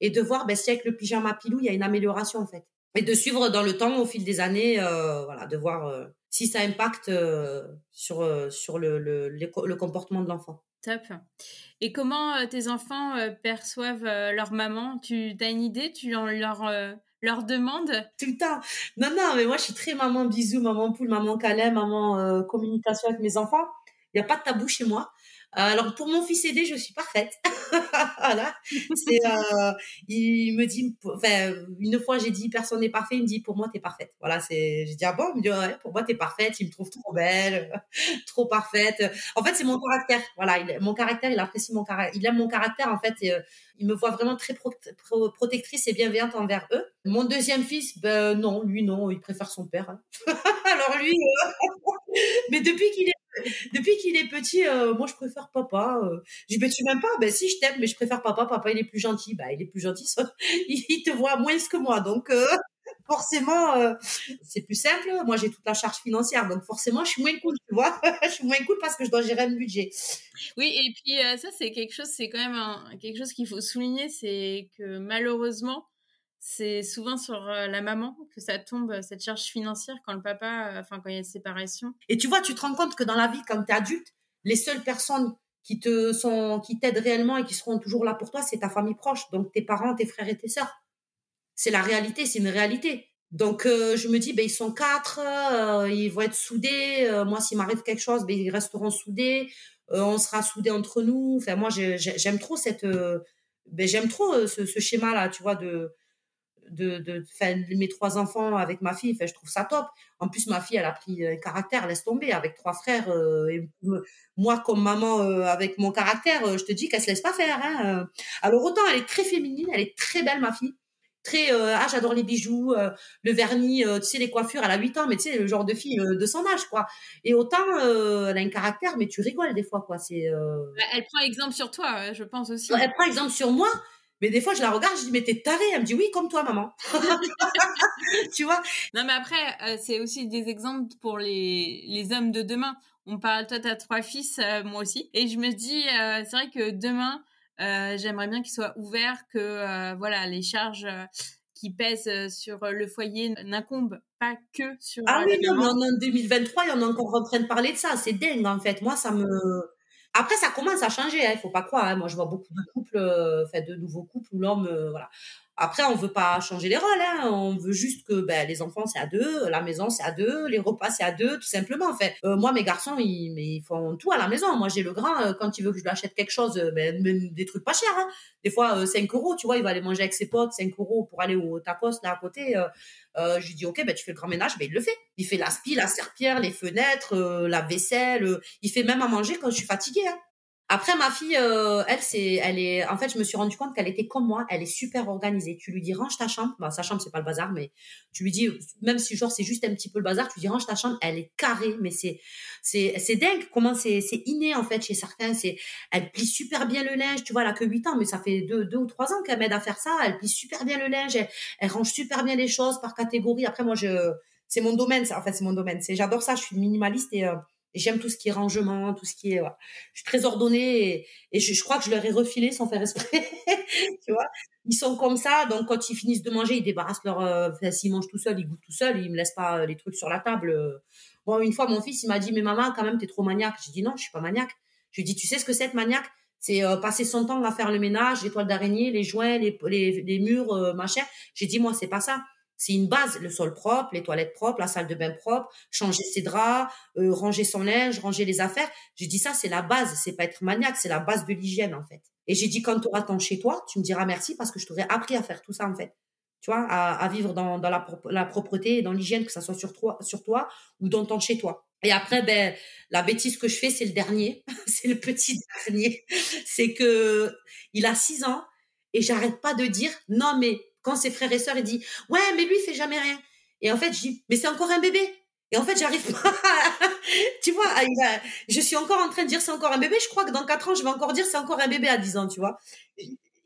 S2: et de voir ben, si avec le pyjama pilou, il y a une amélioration, en fait. Et de suivre dans le temps, au fil des années, voilà, de voir si ça impacte sur, sur le, le, le, comportement de l'enfant.
S3: Et comment euh, tes enfants perçoivent leur maman? Tu as une idée? Tu leur, leur demandes?
S2: Tout le temps. Non, non, mais moi, je suis très maman bisou, maman poule, maman câlin, maman communication avec mes enfants. Il n'y a pas de tabou chez moi. Alors pour mon fils aidé, je suis parfaite. voilà. Euh, il me dit, enfin une fois j'ai dit personne n'est parfait, il me dit pour moi t'es parfaite. Voilà, c'est, j'ai dit ah bon, il me dit pour moi t'es parfaite, il me trouve trop belle, trop parfaite. En fait c'est mon caractère. Voilà, il, mon caractère, il apprécie mon caractère, il aime mon caractère en fait. Et, euh, il me voit vraiment très pro pro protectrice et bienveillante envers eux. Mon deuxième fils, ben non, lui non, il préfère son père. Hein. Alors lui, euh... mais depuis qu'il est depuis qu'il est petit, euh, moi je préfère papa. Euh. Je dis, ben tu m'aimes pas Ben si, je t'aime, mais je préfère papa. Papa, il est plus gentil. Ben il est plus gentil, il te voit moins que moi. Donc euh, forcément, c'est plus simple. Moi j'ai toute la charge financière, donc forcément je suis moins cool, tu vois. je suis moins cool parce que je dois gérer le budget.
S3: Oui, et puis ça c'est quelque chose, c'est quand même un, quelque chose qu'il faut souligner, c'est que malheureusement, c'est souvent sur euh, la maman que ça tombe euh, cette charge financière quand le papa, euh, enfin quand il y a une séparation.
S2: Et tu vois, tu te rends compte que dans la vie, quand tu es adulte, les seules personnes qui te sont, qui t'aident réellement et qui seront toujours là pour toi, c'est ta famille proche, donc tes parents, tes frères et tes sœurs. C'est la réalité, c'est une réalité. Donc je me dis, ben ils sont quatre, ils vont être soudés. Moi, s'il m'arrive quelque chose, ben ils resteront soudés. on sera soudés entre nous. Enfin, moi, j'aime trop cette, ben j'aime trop ce, ce schéma là, tu vois, de de, de, mes trois enfants avec ma fille, je trouve ça top. En plus, ma fille, elle a pris un caractère, laisse tomber, avec trois frères. Euh, et moi, comme maman, euh, avec mon caractère, euh, je te dis qu'elle se laisse pas faire. Hein. Alors autant, elle est très féminine, elle est très belle, ma fille. Très, ah, j'adore les bijoux, le vernis, tu sais, les coiffures, elle a 8 ans, mais tu sais, le genre de fille de son âge, quoi. Et autant, elle a un caractère, mais tu rigoles des fois, quoi. C'est.
S3: Elle prend exemple sur toi, je pense aussi.
S2: Elle prend exemple sur moi, mais des fois, je la regarde, je dis, mais t'es tarée. Elle me dit, oui, comme toi, maman. tu vois?
S3: Non, mais après, euh, c'est aussi des exemples pour les, les hommes de demain. On parle, toi, t'as trois fils, euh, moi aussi. Et je me dis, euh, c'est vrai que demain, j'aimerais bien qu'ils soient ouverts, que, voilà, les charges qui pèse sur le foyer n'incombent pas que sur
S2: ah
S3: oui,
S2: non, en 2023, il y en a encore en train de parler de ça. C'est dingue, en fait. Moi, ça me... Après, ça commence à changer, il hein, faut pas croire. Hein. Moi, je vois beaucoup de couples, enfin, de nouveaux couples où l'homme, voilà, après, on veut pas changer les rôles, hein. on veut juste que ben, les enfants c'est à deux, la maison c'est à deux, les repas c'est à deux, tout simplement. En fait, euh, moi mes garçons ils, ils font tout à la maison. Moi j'ai le grand euh, quand il veut que je lui achète quelque chose, euh, ben, même des trucs pas chers. Hein. Des fois 5 euros, tu vois, il va aller manger avec ses potes, 5 euros pour aller au tacos là à côté. je lui dis ok ben tu fais le grand ménage, ben il le fait. Il fait la spie, la serpillère, les fenêtres, la vaisselle. il fait même à manger quand je suis fatiguée. Hein. Après, ma fille, euh, elle, c'est, elle est, en fait, je me suis rendu compte qu'elle était comme moi. Elle est super organisée. Tu lui dis range ta chambre. Bah, sa chambre, c'est pas le bazar, mais tu lui dis, même si genre c'est juste un petit peu le bazar, tu lui dis range ta chambre. Elle est carrée, mais c'est, c'est, c'est dingue comment c'est, c'est inné en fait chez certains. C'est, elle plie super bien le linge. Tu vois, elle a que 8 ans, mais ça fait deux, deux ou trois ans qu'elle m'aide à faire ça. Elle plie super bien le linge. Elle, range super bien les choses par catégorie. Après, moi, je, c'est mon domaine. Ça, en fait, c'est mon domaine. C'est, j'adore ça. Je suis minimaliste et euh, j'aime tout ce qui est rangement, tout ce qui est. Je suis très ordonnée et, je, crois que je leur ai refilé sans faire esprit. tu vois, ils sont comme ça. Donc quand ils finissent de manger, ils débarrassent leur. Euh, s'ils mangent tout seuls, ils goûtent tout seuls. Ils me laissent pas euh, les trucs sur la table. Bon, une fois, mon fils, il m'a dit, mais maman, quand même, t'es trop maniaque. J'ai dit non, je suis pas maniaque. Je lui ai dit, tu sais ce que c'est être maniaque? C'est euh, passer son temps à faire le ménage, les toiles d'araignée, les joints, les, murs, machin. J'ai dit, moi, c'est pas ça. C'est une base, le sol propre, les toilettes propres, la salle de bain propre, changer ses draps, euh, ranger son linge, ranger les affaires. J'ai dit ça, c'est la base, c'est pas être maniaque, c'est la base de l'hygiène en fait. Et j'ai dit quand tu auras ton chez toi, tu me diras merci parce que je t'aurais appris à faire tout ça en fait. Tu vois, à, vivre dans, la, la, propreté et dans l'hygiène, que ça soit sur toi, sur toi ou dans ton chez toi. Et après, ben, la bêtise que je fais, c'est le dernier, c'est le petit dernier. C'est que il a six ans et j'arrête pas de dire non mais quand ses frères et sœurs, il dit Ouais, mais lui, il fait jamais rien. Et en fait, je dis Mais c'est encore un bébé. Et en fait, j'arrive pas. tu vois, je suis encore en train de dire c'est encore un bébé. Je crois que dans 4 ans, je vais encore dire c'est encore un bébé à 10 ans, tu vois.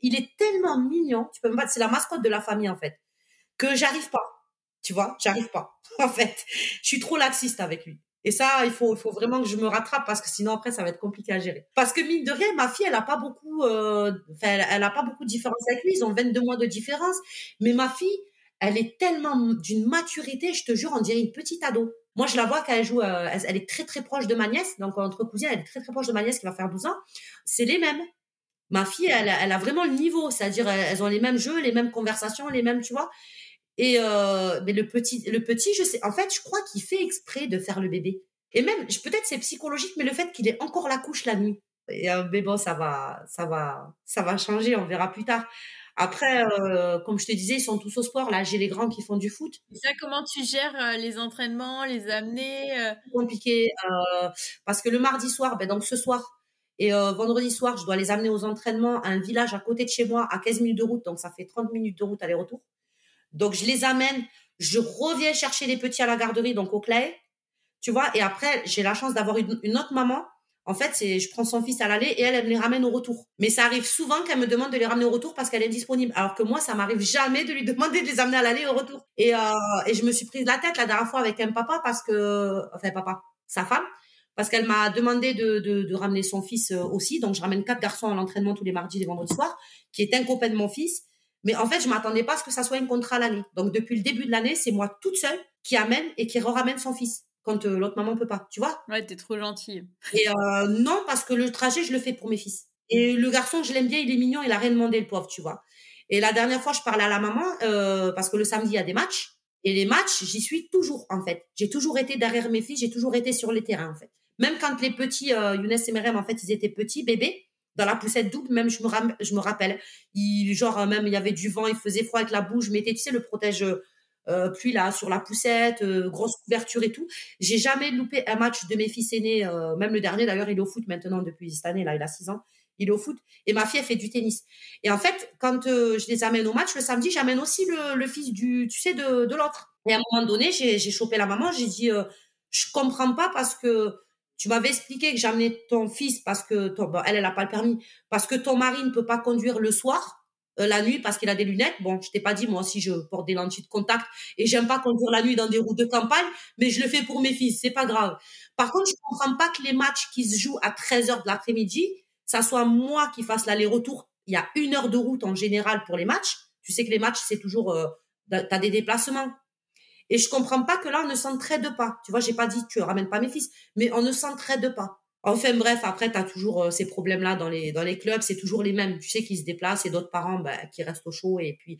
S2: Il est tellement mignon. Tu peux me c'est la mascotte de la famille, en fait, que j'arrive pas. Tu vois, j'arrive pas. En fait, je suis trop laxiste avec lui. Et ça, il faut, vraiment que je me rattrape parce que sinon après ça va être compliqué à gérer. Parce que mine de rien, ma fille, elle a pas beaucoup, euh, elle, a pas beaucoup de différence avec lui. Ils ont 22 mois de différence, mais ma fille, elle est tellement d'une maturité, je te jure, on dirait une petite ado. Moi, je la vois quand elle joue, euh, elle, est très très proche de ma nièce, donc entre cousines, elle est très très proche de ma nièce qui va faire 12 ans. C'est les mêmes. Ma fille, elle, elle a vraiment le niveau, c'est-à-dire elles ont les mêmes jeux, les mêmes conversations, les mêmes, tu vois. Et euh, mais le petit, le petit, je sais, en fait, je crois qu'il fait exprès de faire le bébé. Et même, peut-être c'est psychologique, mais le fait qu'il ait encore la couche la nuit. Et, euh, mais bon, ça va, ça va, ça va changer. On verra plus tard. Après, euh, comme je te disais, ils sont tous au sport. Là, j'ai les grands qui font du foot.
S3: Ça, comment tu gères les entraînements, les amener?
S2: Compliqué parce que le mardi soir, ben donc ce soir et vendredi soir, je dois les amener aux entraînements à un village à côté de chez moi, à 15 minutes de route. Donc ça fait 30 minutes de route aller-retour. Donc, je les amène. Je reviens chercher les petits à la garderie, donc au Clay. Tu vois, et après, j'ai la chance d'avoir une, autre maman. En fait, je prends son fils à l'aller et elle, elle me les ramène au retour. Mais ça arrive souvent qu'elle me demande de les ramener au retour parce qu'elle est disponible. Alors que moi, ça m'arrive jamais de lui demander de les amener à l'aller au retour. Et, euh, et je me suis prise la tête la dernière fois avec un papa parce que, enfin, papa, sa femme, parce qu'elle m'a demandé de, de, ramener son fils euh, aussi. Donc, je ramène quatre garçons à l'entraînement tous les mardis et vendredis soirs, qui est un copain de mon fils. Mais en fait, je m'attendais pas à ce que ça soit un contrat à l'année. Donc, depuis le début de l'année, c'est moi toute seule qui amène et qui ramène son fils quand euh, l'autre maman peut pas, tu vois?
S3: Ouais, t'es trop gentille.
S2: Et euh, non, parce que le trajet, je le fais pour mes fils. Et le garçon, je l'aime bien, il est mignon, il a rien demandé, le pauvre, tu vois. Et la dernière fois, je parlais à la maman, euh, parce que le samedi, il y a des matchs. Et les matchs, j'y suis toujours, en fait. J'ai toujours été derrière mes fils, j'ai toujours été sur les terrains, en fait. Même quand les petits, Younes et Merem, en fait, ils étaient petits, bébés, dans la poussette double, même je me, rappelle, il, genre même il y avait du vent, il faisait froid avec la bouche, je mettais, tu sais, le protège euh, puis là sur la poussette, euh, grosse couverture et tout. J'ai jamais loupé un match de mes fils aînés, euh, même le dernier d'ailleurs, il est au foot maintenant depuis cette année là, il a 6 ans. Il est au foot et ma fille fait du tennis. Et en fait, quand je les amène au match le samedi, j'amène aussi le, fils du, tu sais, de, de l'autre. Et à un moment donné, j'ai chopé la maman, j'ai dit, je comprends pas parce que tu m'avais expliqué que j'amenais ton fils parce que ton, elle, elle a pas le permis, parce que ton mari ne peut pas conduire le soir. Euh, la nuit parce qu'il a des lunettes. Bon, je t'ai pas dit, moi aussi, je porte des lentilles de contact et j'aime pas conduire la nuit dans des routes de campagne, mais je le fais pour mes fils, c'est pas grave. Par contre, je comprends pas que les matchs qui se jouent à 13 heures de l'après-midi, ça soit moi qui fasse l'aller-retour. Il y a une heure de route en général pour les matchs. Tu sais que les matchs, c'est toujours as des déplacements. Et je comprends pas que là, on ne s'entraide pas. Tu vois, j'ai pas dit tu ramènes pas mes fils, mais on ne s'entraide pas. Enfin bref, après, tu as toujours euh, ces problèmes-là dans les, dans les clubs, c'est toujours les mêmes. Tu sais qu'ils se déplacent et d'autres parents bah, qui restent au chaud. Et puis,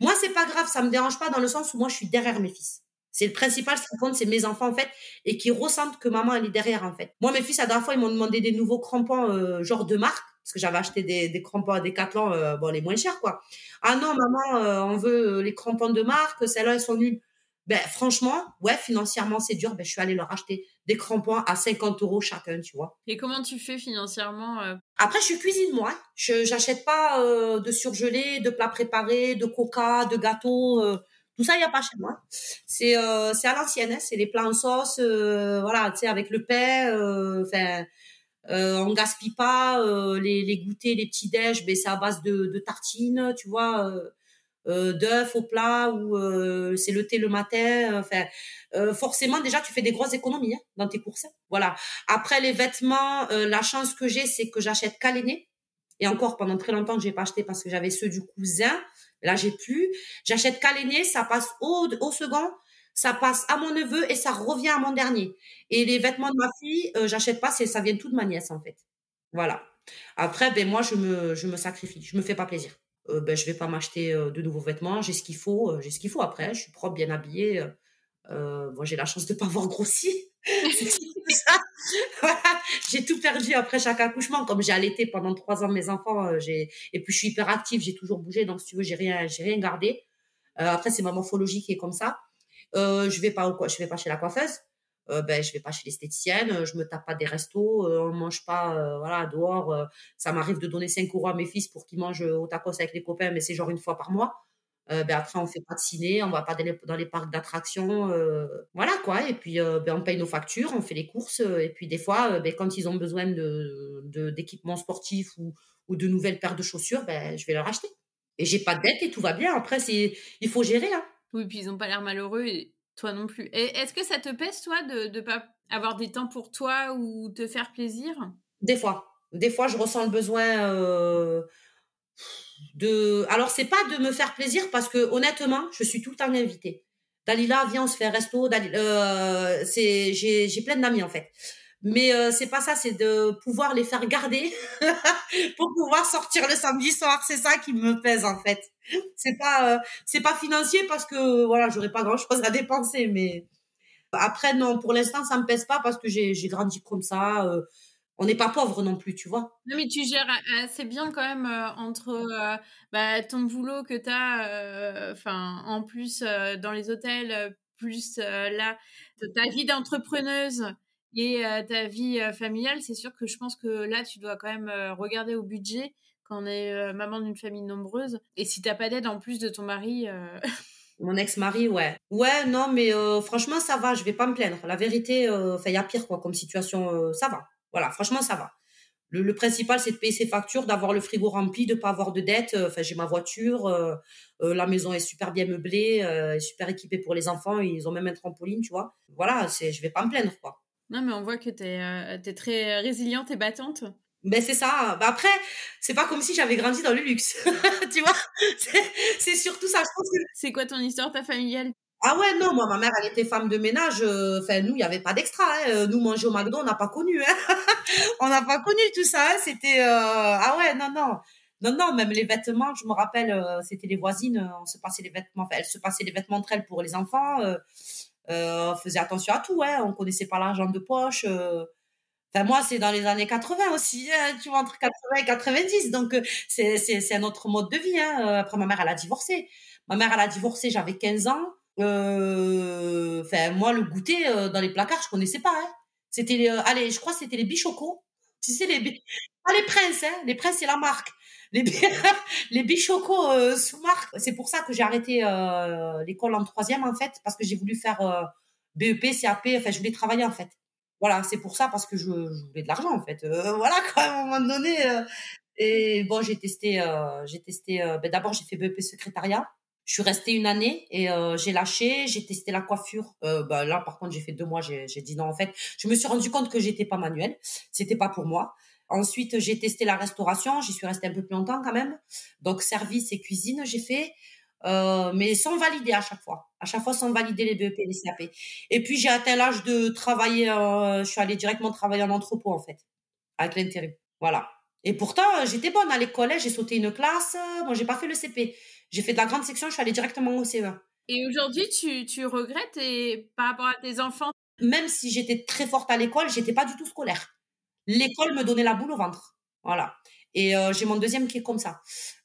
S2: moi, c'est pas grave, ça me dérange pas dans le sens où moi, je suis derrière mes fils. C'est le principal, ce qui compte, c'est mes enfants, en fait, et qui ressentent que maman, elle est derrière, en fait. Moi, mes fils, à la dernière fois, ils m'ont demandé des nouveaux crampons, euh, genre de marque, parce que j'avais acheté des, des crampons à Decathlon, euh, bon, les moins chers, quoi. Ah non, maman, on veut les crampons de marque, celles-là, elles sont nulles ben franchement, ouais, financièrement c'est dur. Ben je suis allée leur acheter des crampons à 50 euros chacun, tu vois.
S3: Et comment tu fais financièrement euh?
S2: Après, je cuisine moi. Je j'achète pas euh, de surgelés, de plats préparés, de coca, de gâteaux. Euh, tout ça, il y a pas chez moi. C'est c'est à l'ancienne. Hein, c'est les plats en sauce, voilà, tu sais, avec le pain. Enfin. on gaspille pas les, les goûters, les petits déj, ben c'est à base de, de tartines, tu vois euh, d'œufs au plat ou euh, c'est le thé le matin. Enfin, euh, forcément, déjà, tu fais des grosses économies hein, dans tes courses. Hein. Voilà. Après, les vêtements, la chance que j'ai, c'est que j'achète qu'à. Et encore, pendant très longtemps, j'ai pas acheté parce que j'avais ceux du cousin. Là, j'ai plus. J'achète qu'à ça passe au, au second ça passe à mon neveu et ça revient à mon dernier. Et les vêtements de ma fille, j'achète pas, c'est ça vient tout de ma nièce en fait. Voilà. Après, ben moi je me je me sacrifie, je me fais pas plaisir euh, ben, je vais pas m'acheter euh, de nouveaux vêtements, j'ai ce qu'il faut, euh, j'ai ce qu'il faut après, je suis propre, bien habillée. Euh, moi, j'ai la chance de pas avoir grossi. voilà. J'ai tout perdu après chaque accouchement. Comme j'ai allaité pendant trois ans mes enfants, j'ai et puis je suis hyper active, j'ai toujours bougé. Donc, si tu veux, j'ai rien, j'ai rien gardé. Après, c'est ma morphologie qui est comme ça. Je vais pas, je vais pas chez la coiffeuse euh, ben je vais pas chez l'esthéticienne, je me tape pas des restos, euh, on mange pas euh, voilà dehors. Euh, ça m'arrive de donner 5 euros à mes fils pour qu'ils mangent au tacos avec les copains, mais c'est genre une fois par mois. ben après on fait pas de ciné, on va pas dans les, parcs d'attractions, voilà quoi. Et puis ben on paye nos factures, on fait les courses, et puis des fois ben quand ils ont besoin de d'équipements sportifs ou, ou de nouvelles paires de chaussures, ben je vais leur acheter. Et j'ai pas de dette et tout va bien. Après c'est il faut gérer hein.
S3: Oui, puis ils ont pas l'air malheureux toi non plus. Est-ce que ça te pèse, toi, de ne pas avoir des temps pour toi ou te faire plaisir?
S2: Des fois. Des fois, je ressens le besoin euh, de. Alors, c'est pas de me faire plaisir parce que, honnêtement, je suis tout le temps invitée. Dalila, viens, on se fait resto. Euh, j'ai plein d'amis, en fait. Mais euh, c'est pas ça, c'est de pouvoir les faire garder pour pouvoir sortir le samedi soir. C'est ça qui me pèse en fait. C'est pas euh, c'est pas financier parce que voilà, j'aurais pas grand chose à dépenser. Mais après non, pour l'instant ça me pèse pas parce que j'ai grandi comme ça. Euh, on n'est pas pauvre non plus, tu vois.
S3: Non, mais tu gères assez bien quand même entre bah, ton boulot que tu as, en plus dans les hôtels, plus là, ta vie d'entrepreneuse et ta vie familiale, c'est sûr que je pense que là, tu dois quand même regarder au budget quand on est maman d'une famille nombreuse. Et si t'as pas d'aide en plus de ton mari.
S2: Mon ex-mari, ouais. Ouais, non, mais franchement, ça va, je vais pas me plaindre. La vérité, enfin, il y a pire, quoi, comme situation, ça va. Voilà, franchement, ça va. Le, principal, c'est de payer ses factures, d'avoir le frigo rempli, de pas avoir de dettes. Enfin, j'ai ma voiture, la maison est super bien meublée, super équipée pour les enfants, ils ont même un trampoline, tu vois. Voilà, c'est, je vais pas me plaindre, quoi.
S3: Non, mais on voit que tu es, es, très résiliente et battante.
S2: Ben c'est ça. Ben après, c'est pas comme si j'avais grandi dans le luxe. tu vois? C'est surtout ça.
S3: C'est quoi ton histoire, ta familiale?
S2: Ah ouais, non, moi, ma mère, elle était femme de ménage. Euh, enfin, nous, il n'y avait pas d'extra. Hein. Euh, nous, manger au McDo, on n'a pas connu. Hein. on n'a pas connu tout ça. Hein. C'était... Euh... Ah ouais, non, non. Non, non, même les vêtements, je me rappelle, euh, c'était les voisines, on se passait les vêtements, enfin, elles se passaient les vêtements entre elles pour les enfants. Euh, on faisait attention à tout, hein. On connaissait pas l'argent de poche. Euh. Enfin, moi, c'est dans les années 80 aussi, hein, tu vois, entre 80 et 90. Donc, euh, c'est, c'est, un autre mode de vie. Hein. Après, ma mère, elle a divorcé. Ma mère, elle a divorcé, j'avais 15 ans. Enfin, moi, le goûter dans les placards, je connaissais pas. Hein. C'était, allez, je crois que c'était les bichocos. Tu sais, les, pas les princes. Les princes, c'est la marque les, les bichocos euh, sous marque. C'est pour ça que j'ai arrêté euh, l'école en troisième, en fait, parce que j'ai voulu faire euh, BEP, CAP, enfin, je voulais travailler, en fait. Voilà, c'est pour ça, parce que je, voulais de l'argent, en fait. voilà, quoi, à un moment donné. et bon, j'ai testé, j'ai testé, ben, d'abord, j'ai fait BEP secrétariat. Je suis restée une année et j'ai lâché. J'ai testé la coiffure. Ben, là, par contre, j'ai fait deux mois. J'ai dit non. En fait, je me suis rendu compte que j'étais pas manuelle. C'était pas pour moi. Ensuite, j'ai testé la restauration. J'y suis restée un peu plus longtemps quand même. Donc, service et cuisine, j'ai fait. euh, mais sans valider à chaque fois. À chaque fois sans valider les BEP et les CAP. Et puis j'ai atteint l'âge de travailler, euh, je suis allée directement travailler en entrepôt en fait, avec l'intérim. Voilà. Et pourtant, j'étais bonne à l'école, j'ai sauté une classe, moi j'ai pas fait le CP. J'ai fait de la grande section, je suis allée directement au CE1.
S3: Et aujourd'hui, tu, tu regrettes et par rapport à tes enfants?
S2: Même si j'étais très forte à l'école, j'étais pas du tout scolaire. L'école me donnait la boule au ventre. Voilà. Et euh, j'ai mon deuxième qui est comme ça.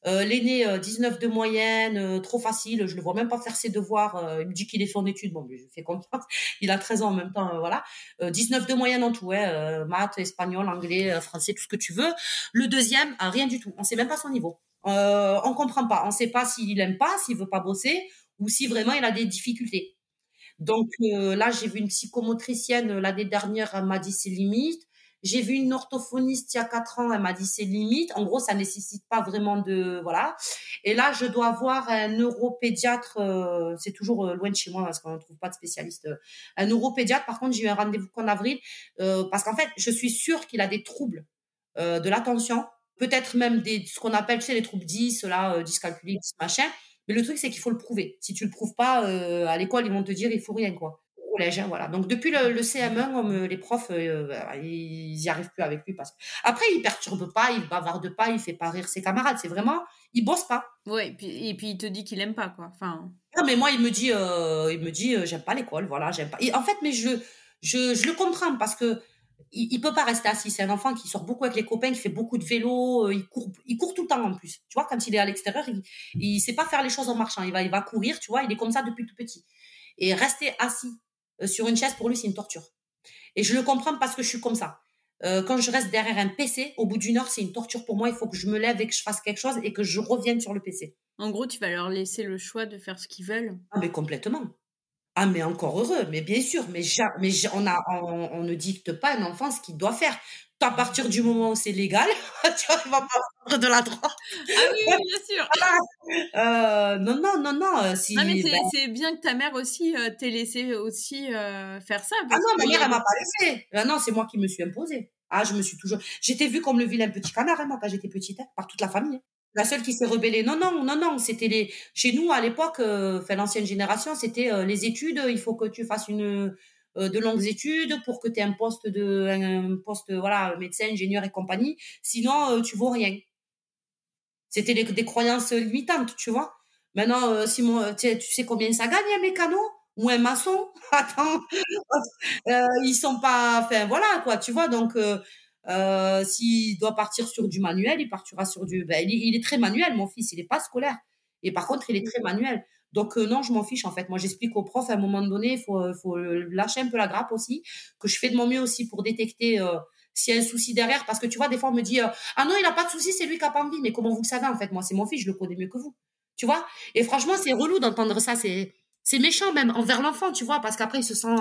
S2: Euh, L'aîné, 19 euh, de moyenne, trop facile. Je le vois même pas faire ses devoirs. il me dit qu'il est fait en études. Bon, je fais confiance. Il a 13 ans en même temps, voilà. 19 de moyenne en tout, ouais. maths, espagnol, anglais, français, tout ce que tu veux. Le deuxième, rien du tout. On sait même pas son niveau. Euh, on comprend pas. On sait pas s'il aime pas, s'il veut pas bosser, ou si vraiment il a des difficultés. Donc là, j'ai vu une psychomotricienne l'année dernière, elle m'a dit ses limites. J'ai vu une orthophoniste il y a quatre ans, elle m'a dit c'est limite. En gros, ça nécessite pas vraiment de voilà. Et là, je dois voir un neuropédiatre. Euh, c'est toujours euh, loin de chez moi parce qu'on ne trouve pas de spécialiste. Un neuropédiatre. Par contre, j'ai eu un rendez-vous qu'en avril euh, parce qu'en fait, je suis sûre qu'il a des troubles de l'attention, peut-être même des ce qu'on appelle tu sais les troubles 10 là, dyscalculie, machin. Mais le truc c'est qu'il faut le prouver. Si tu le prouves pas à l'école, ils vont te dire il faut rien quoi collège. Hein, voilà. Donc depuis le, CM1, les profs, euh, bah, ils y arrivent plus avec lui parce après il perturbe pas, il bavarde pas, il fait pas rire ses camarades. C'est vraiment, il bosse pas.
S3: Ouais. Et puis, et puis il te dit qu'il aime pas quoi. Enfin.
S2: Ah, mais moi il me dit, euh, il me dit, euh, j'aime pas l'école, voilà, j'aime pas. Et en fait, mais je, je, je le comprends parce que il, peut pas rester assis. C'est un enfant qui sort beaucoup avec les copains, qui fait beaucoup de vélo, il court, il court tout le temps en plus. Tu vois, quand il est à l'extérieur, il, il sait pas faire les choses en marchant. Il va, il va courir, tu vois. Il est comme ça depuis tout petit. Et rester assis euh, sur une chaise, pour lui, c'est une torture. Et je le comprends parce que je suis comme ça. Euh, quand je reste derrière un PC, au bout d'une heure, c'est une torture pour moi. Il faut que je me lève et que je fasse quelque chose et que je revienne sur le PC.
S3: En gros, tu vas leur laisser le choix de faire ce qu'ils veulent.
S2: Ah, mais complètement. Ah, mais encore heureux, mais bien sûr. Mais, mais on, a, on, ne dicte pas à un enfant ce qu'il doit faire à partir du moment où c'est légal, tu vois, il va pas prendre de la drogue.
S3: Ah oui, bien sûr.
S2: euh, non, non, non, non. Si,
S3: mais ben c'est bien que ta mère aussi euh, t'ait laissé aussi euh, faire ça.
S2: Ah non, ma mère, elle m'a pas laissé. Ah non, c'est moi qui me suis imposée. Ah, je me suis toujours. J'étais vue comme le vilain petit canard, hein, moi, quand j'étais petite, hein, par toute la famille. La seule qui s'est rebellée. Non, non, non, non. C'était les. Chez nous, à l'époque, enfin, l'ancienne génération, c'était les études. Il faut que tu fasses une euh, de longues études pour que tu aies un poste de un poste voilà médecin ingénieur et compagnie sinon euh, tu vaux rien c'était des, croyances limitantes tu vois maintenant euh, si tu, sais combien ça gagne un mécano ou un maçon? Attends ils sont pas enfin voilà quoi tu vois donc s'il doit partir sur du manuel il partira sur du ben, il, est très manuel mon fils il est pas scolaire et par contre il est très manuel donc euh, non, je m'en fiche en fait. Moi, j'explique aux profs à un moment donné, il faut, euh, lâcher un peu la grappe aussi, que je fais de mon mieux aussi pour détecter euh, s'il y a un souci derrière. Parce que tu vois, des fois, on me dit ah non, il n'a pas de souci, c'est lui qui a pas envie. Mais comment vous le savez en fait? Moi, c'est mon fils, je le connais mieux que vous. Tu vois? Et franchement, c'est relou d'entendre ça. C'est méchant même envers l'enfant, tu vois, parce qu'après il se sent,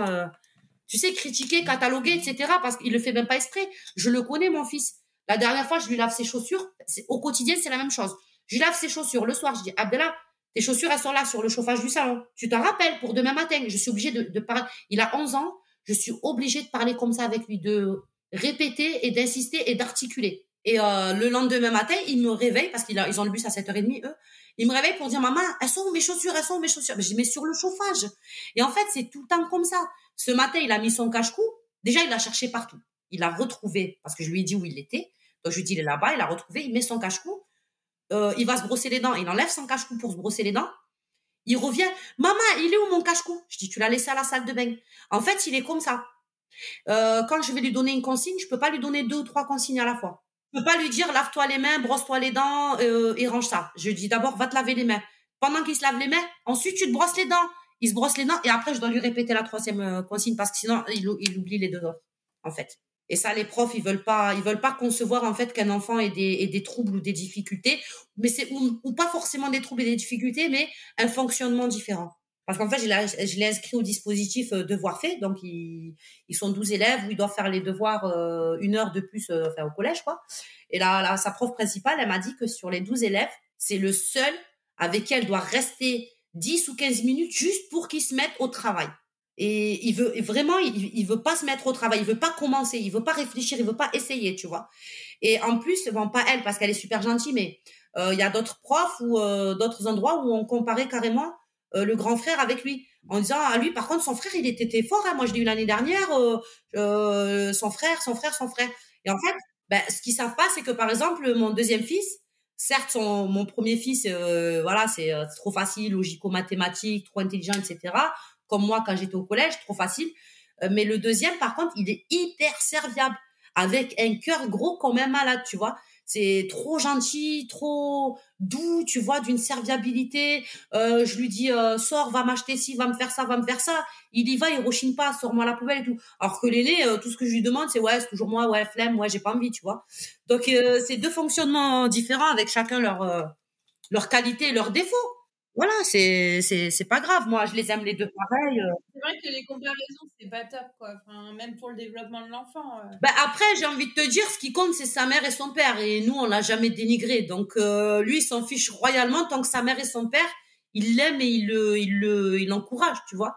S2: tu sais, critiqué, catalogué, etc. Parce qu'il le fait même pas exprès. Je le connais, mon fils. La dernière fois, je lui lave ses chaussures. Au quotidien, c'est la même chose. Je lui lave ses chaussures. Le soir, je dis Abdallah, tes chaussures, elles sont là sur le chauffage du salon. Tu t'en rappelles pour demain matin? Je suis obligée de, de parler. Il a 11 ans. Je suis obligée de parler comme ça avec lui, de répéter et d'insister et d'articuler. Et euh, le lendemain matin, il me réveille parce qu'ils ils ont le bus à 7h30, eux. Il me réveille pour dire, maman, elles sont où mes chaussures, elles sont où mes chaussures? Mais je mets sur le chauffage. Et en fait, c'est tout le temps comme ça. Ce matin, il a mis son cache-cou. Déjà, il l'a cherché partout. Il l'a retrouvé parce que je lui ai dit où il était. Donc, je lui ai dit, il est là-bas, il l'a retrouvé, il met son cache-cou. Euh, il va se brosser les dents, il enlève son cache-cou pour se brosser les dents. Il revient, maman, il est où mon cache-cou? Je dis, tu l'as laissé à la salle de bain. En fait, il est comme ça. Euh, quand je vais lui donner une consigne, je peux pas lui donner deux ou trois consignes à la fois. Je peux pas lui dire, lave-toi les mains, brosse-toi les dents euh, et range ça. Je lui dis d'abord, va te laver les mains. Pendant qu'il se lave les mains, ensuite tu te brosses les dents. Il se brosse les dents et après je dois lui répéter la troisième consigne parce que sinon il, oublie les deux autres, en fait. Et ça, les profs, ils veulent pas, ils veulent pas concevoir en fait qu'un enfant ait des, troubles ou des difficultés, mais c'est ou, pas forcément des troubles et des difficultés, mais un fonctionnement différent. Parce qu'en fait, je l'ai inscrit au dispositif euh, devoir fait, donc ils, sont 12 élèves où ils doivent faire les devoirs euh, une heure de plus euh, enfin, au collège, quoi. Et là, là, sa prof principale, elle m'a dit que sur les 12 élèves, c'est le seul avec qui elle doit rester 10 ou 15 minutes juste pour qu'ils se mettent au travail. Et il veut vraiment, il, il veut pas se mettre au travail, il veut pas commencer, il veut pas réfléchir, il veut pas essayer, tu vois. Et en plus, bon, pas elle parce qu'elle est super gentille, mais il y a d'autres profs ou d'autres endroits où on comparait carrément le grand frère avec lui en disant à ah, lui par contre son frère il était fort hein. moi je l'ai eu l'année dernière son frère son frère son frère et en fait ben, ce qu'ils savent pas c'est que par exemple mon deuxième fils certes son, mon premier fils voilà c'est trop facile logico-mathématique trop intelligent etc comme moi quand j'étais au collège trop facile. Mais le deuxième par contre il est hyper serviable. Avec un cœur gros quand même malade tu vois c'est trop gentil, trop doux, tu vois, d'une serviabilité. Euh, je lui dis, euh, sors, va m'acheter ci, va me faire ça, va me faire ça. Il y va, il rechigne pas, sors-moi la poubelle et tout. Alors que l'aîné, euh, tout ce que je lui demande, c'est ouais, c'est toujours moi, ouais, flemme, ouais, j'ai pas envie, tu vois. Donc c'est deux fonctionnements différents avec chacun leur leur qualité et leurs défauts voilà, c'est c'est c'est pas grave. Moi, je les aime les deux pareils.
S3: Euh. C'est vrai que les comparaisons, c'est pas top, quoi. Enfin, même pour le développement de l'enfant. Euh.
S2: Bah après, j'ai envie de te dire, ce qui compte, c'est sa mère et son père. Et nous, on l'a jamais dénigré. Donc euh, lui, il s'en fiche royalement tant que sa mère et son père, il l'aime et il le il le il l'encourage, tu vois.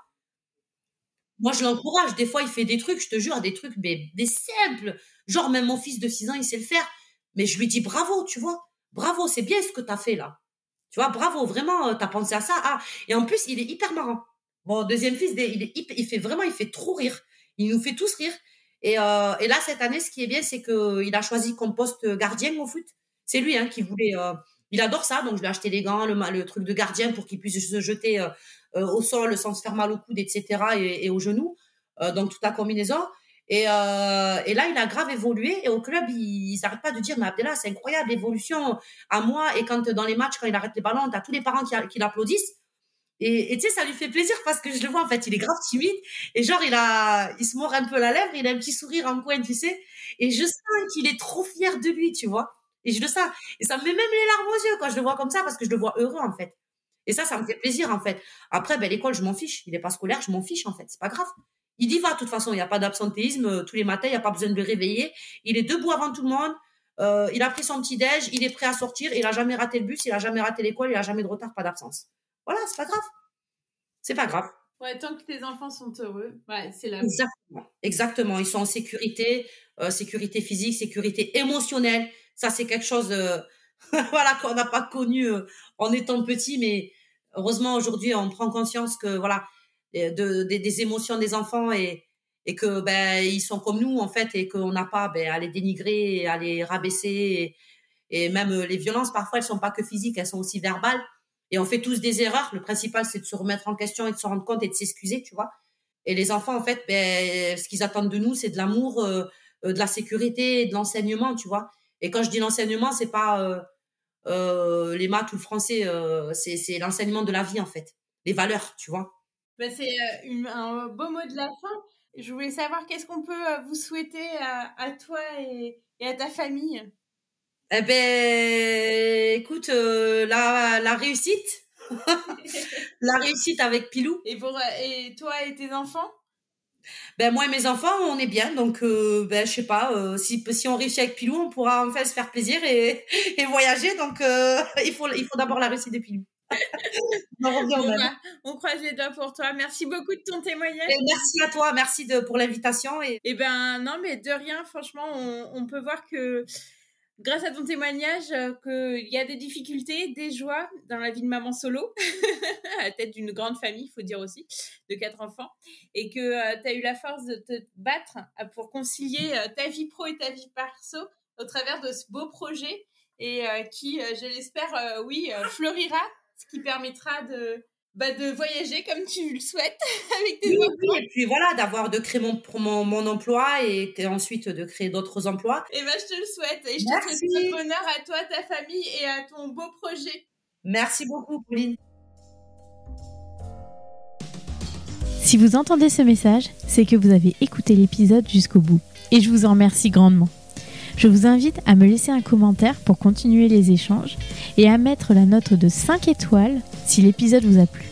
S2: Moi, je l'encourage. Des fois, il fait des trucs, je te jure, des trucs, mais des simples. Genre, même mon fils de 6 ans, il sait le faire. Mais je lui dis bravo, tu vois. Bravo, c'est bien ce que tu as fait là. Tu vois, bravo, vraiment, euh, t'as pensé à ça. Ah, et en plus, il est hyper marrant. Bon, deuxième fils, il, fait vraiment, il fait trop rire. Il nous fait tous rire. Et, euh, là, cette année, ce qui est bien, c'est qu'il a choisi comme poste gardien au foot. C'est lui hein, qui voulait. Euh, il adore ça, donc je lui ai acheté les gants, le, truc de gardien pour qu'il puisse se jeter au sol sans se faire mal au coude, etc. et, et aux genoux. donc toute la combinaison. Et, euh, et là, il a grave évolué. Et au club, ils n'arrêtent pas de dire, mais Abdella, c'est incroyable, l'évolution à moi. Et quand dans les matchs, quand il arrête les ballons, t'as tous les parents qui, l'applaudissent. Et tu sais, ça lui fait plaisir parce que je le vois, en fait, il est grave timide. Et genre, il a, il se mord un peu la lèvre, il a un petit sourire en coin, tu sais. Et je sens qu'il est trop fier de lui, tu vois. Et je le sens. Et ça me met même les larmes aux yeux quand je le vois comme ça parce que je le vois heureux, en fait. Et ça, ça me fait plaisir, en fait. Après, ben, l'école, je m'en fiche. Il est pas scolaire, je m'en fiche, en fait. C'est pas grave. Il y va, de toute façon, il n'y a pas d'absentéisme euh, tous les matins, il n'y a pas besoin de le réveiller. Il est debout avant tout le monde. Euh, il a pris son petit déj, il est prêt à sortir, il a jamais raté le bus, il a jamais raté l'école, il a jamais de retard, pas d'absence. Voilà, c'est pas grave. C'est pas grave.
S3: Ouais, tant que tes enfants sont heureux, ouais, c'est là.
S2: Exactement. Exactement. Ils sont en sécurité, euh, sécurité physique, sécurité émotionnelle. Ça, c'est quelque chose, voilà, qu'on n'a pas connu en étant petit, mais heureusement aujourd'hui, on prend conscience que voilà, de, des émotions des enfants et, et que ben ils sont comme nous en fait et qu'on n'a pas ben, à les dénigrer, à les rabaisser et, même euh, les violences parfois elles sont pas que physiques, elles sont aussi verbales et on fait tous des erreurs. Le principal c'est de se remettre en question et de se rendre compte et de s'excuser, tu vois. Et les enfants en fait, ben ce qu'ils attendent de nous c'est de l'amour, euh, euh, de la sécurité, de l'enseignement, tu vois. Et quand je dis l'enseignement c'est pas euh, les maths ou le français, c'est l'enseignement de la vie en fait, les valeurs, tu vois.
S3: Bah, c'est euh, un beau mot de la fin. Je voulais savoir qu'est-ce qu'on peut euh, vous souhaiter à, toi et, à ta famille.
S2: Eh ben, écoute, euh, la, la réussite. la réussite avec Pilou.
S3: Et, pour, et toi et tes enfants?
S2: Ben moi et mes enfants, on est bien, donc ben je sais pas, si, si on réussit avec Pilou, on pourra enfin se faire plaisir et, et voyager. Donc il faut il faut d'abord la réussite de Pilou.
S3: On, croise les doigts pour toi. Merci beaucoup de ton témoignage.
S2: merci à toi, merci de, pour l'invitation. Et...
S3: Eh ben non, mais de rien, franchement, on, peut voir que grâce à ton témoignage, euh, qu'il y a des difficultés, des joies dans la vie de maman solo, à la tête d'une grande famille, il faut dire aussi, de quatre enfants, et que euh, tu as eu la force de te battre euh, pour concilier ta vie pro et ta vie perso au travers de ce beau projet et qui, je l'espère, oui, fleurira ce qui permettra de, bah, de voyager comme tu le souhaites avec tes
S2: enfants. et puis voilà, d'avoir de créer mon, mon, mon emploi et, ensuite de créer d'autres emplois.
S3: Et ben je te le souhaite et je te souhaite bonheur à toi, ta famille et à ton beau projet.
S2: Merci beaucoup, Pauline.
S1: Si vous entendez ce message, c'est que vous avez écouté l'épisode jusqu'au bout. Et je vous en remercie grandement. Je vous invite à me laisser un commentaire pour continuer les échanges et à mettre la note de 5 étoiles si l'épisode vous a plu.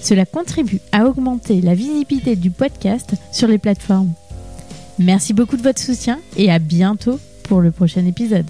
S1: Cela contribue à augmenter la visibilité du podcast sur les plateformes. Merci beaucoup de votre soutien et à bientôt pour le prochain épisode.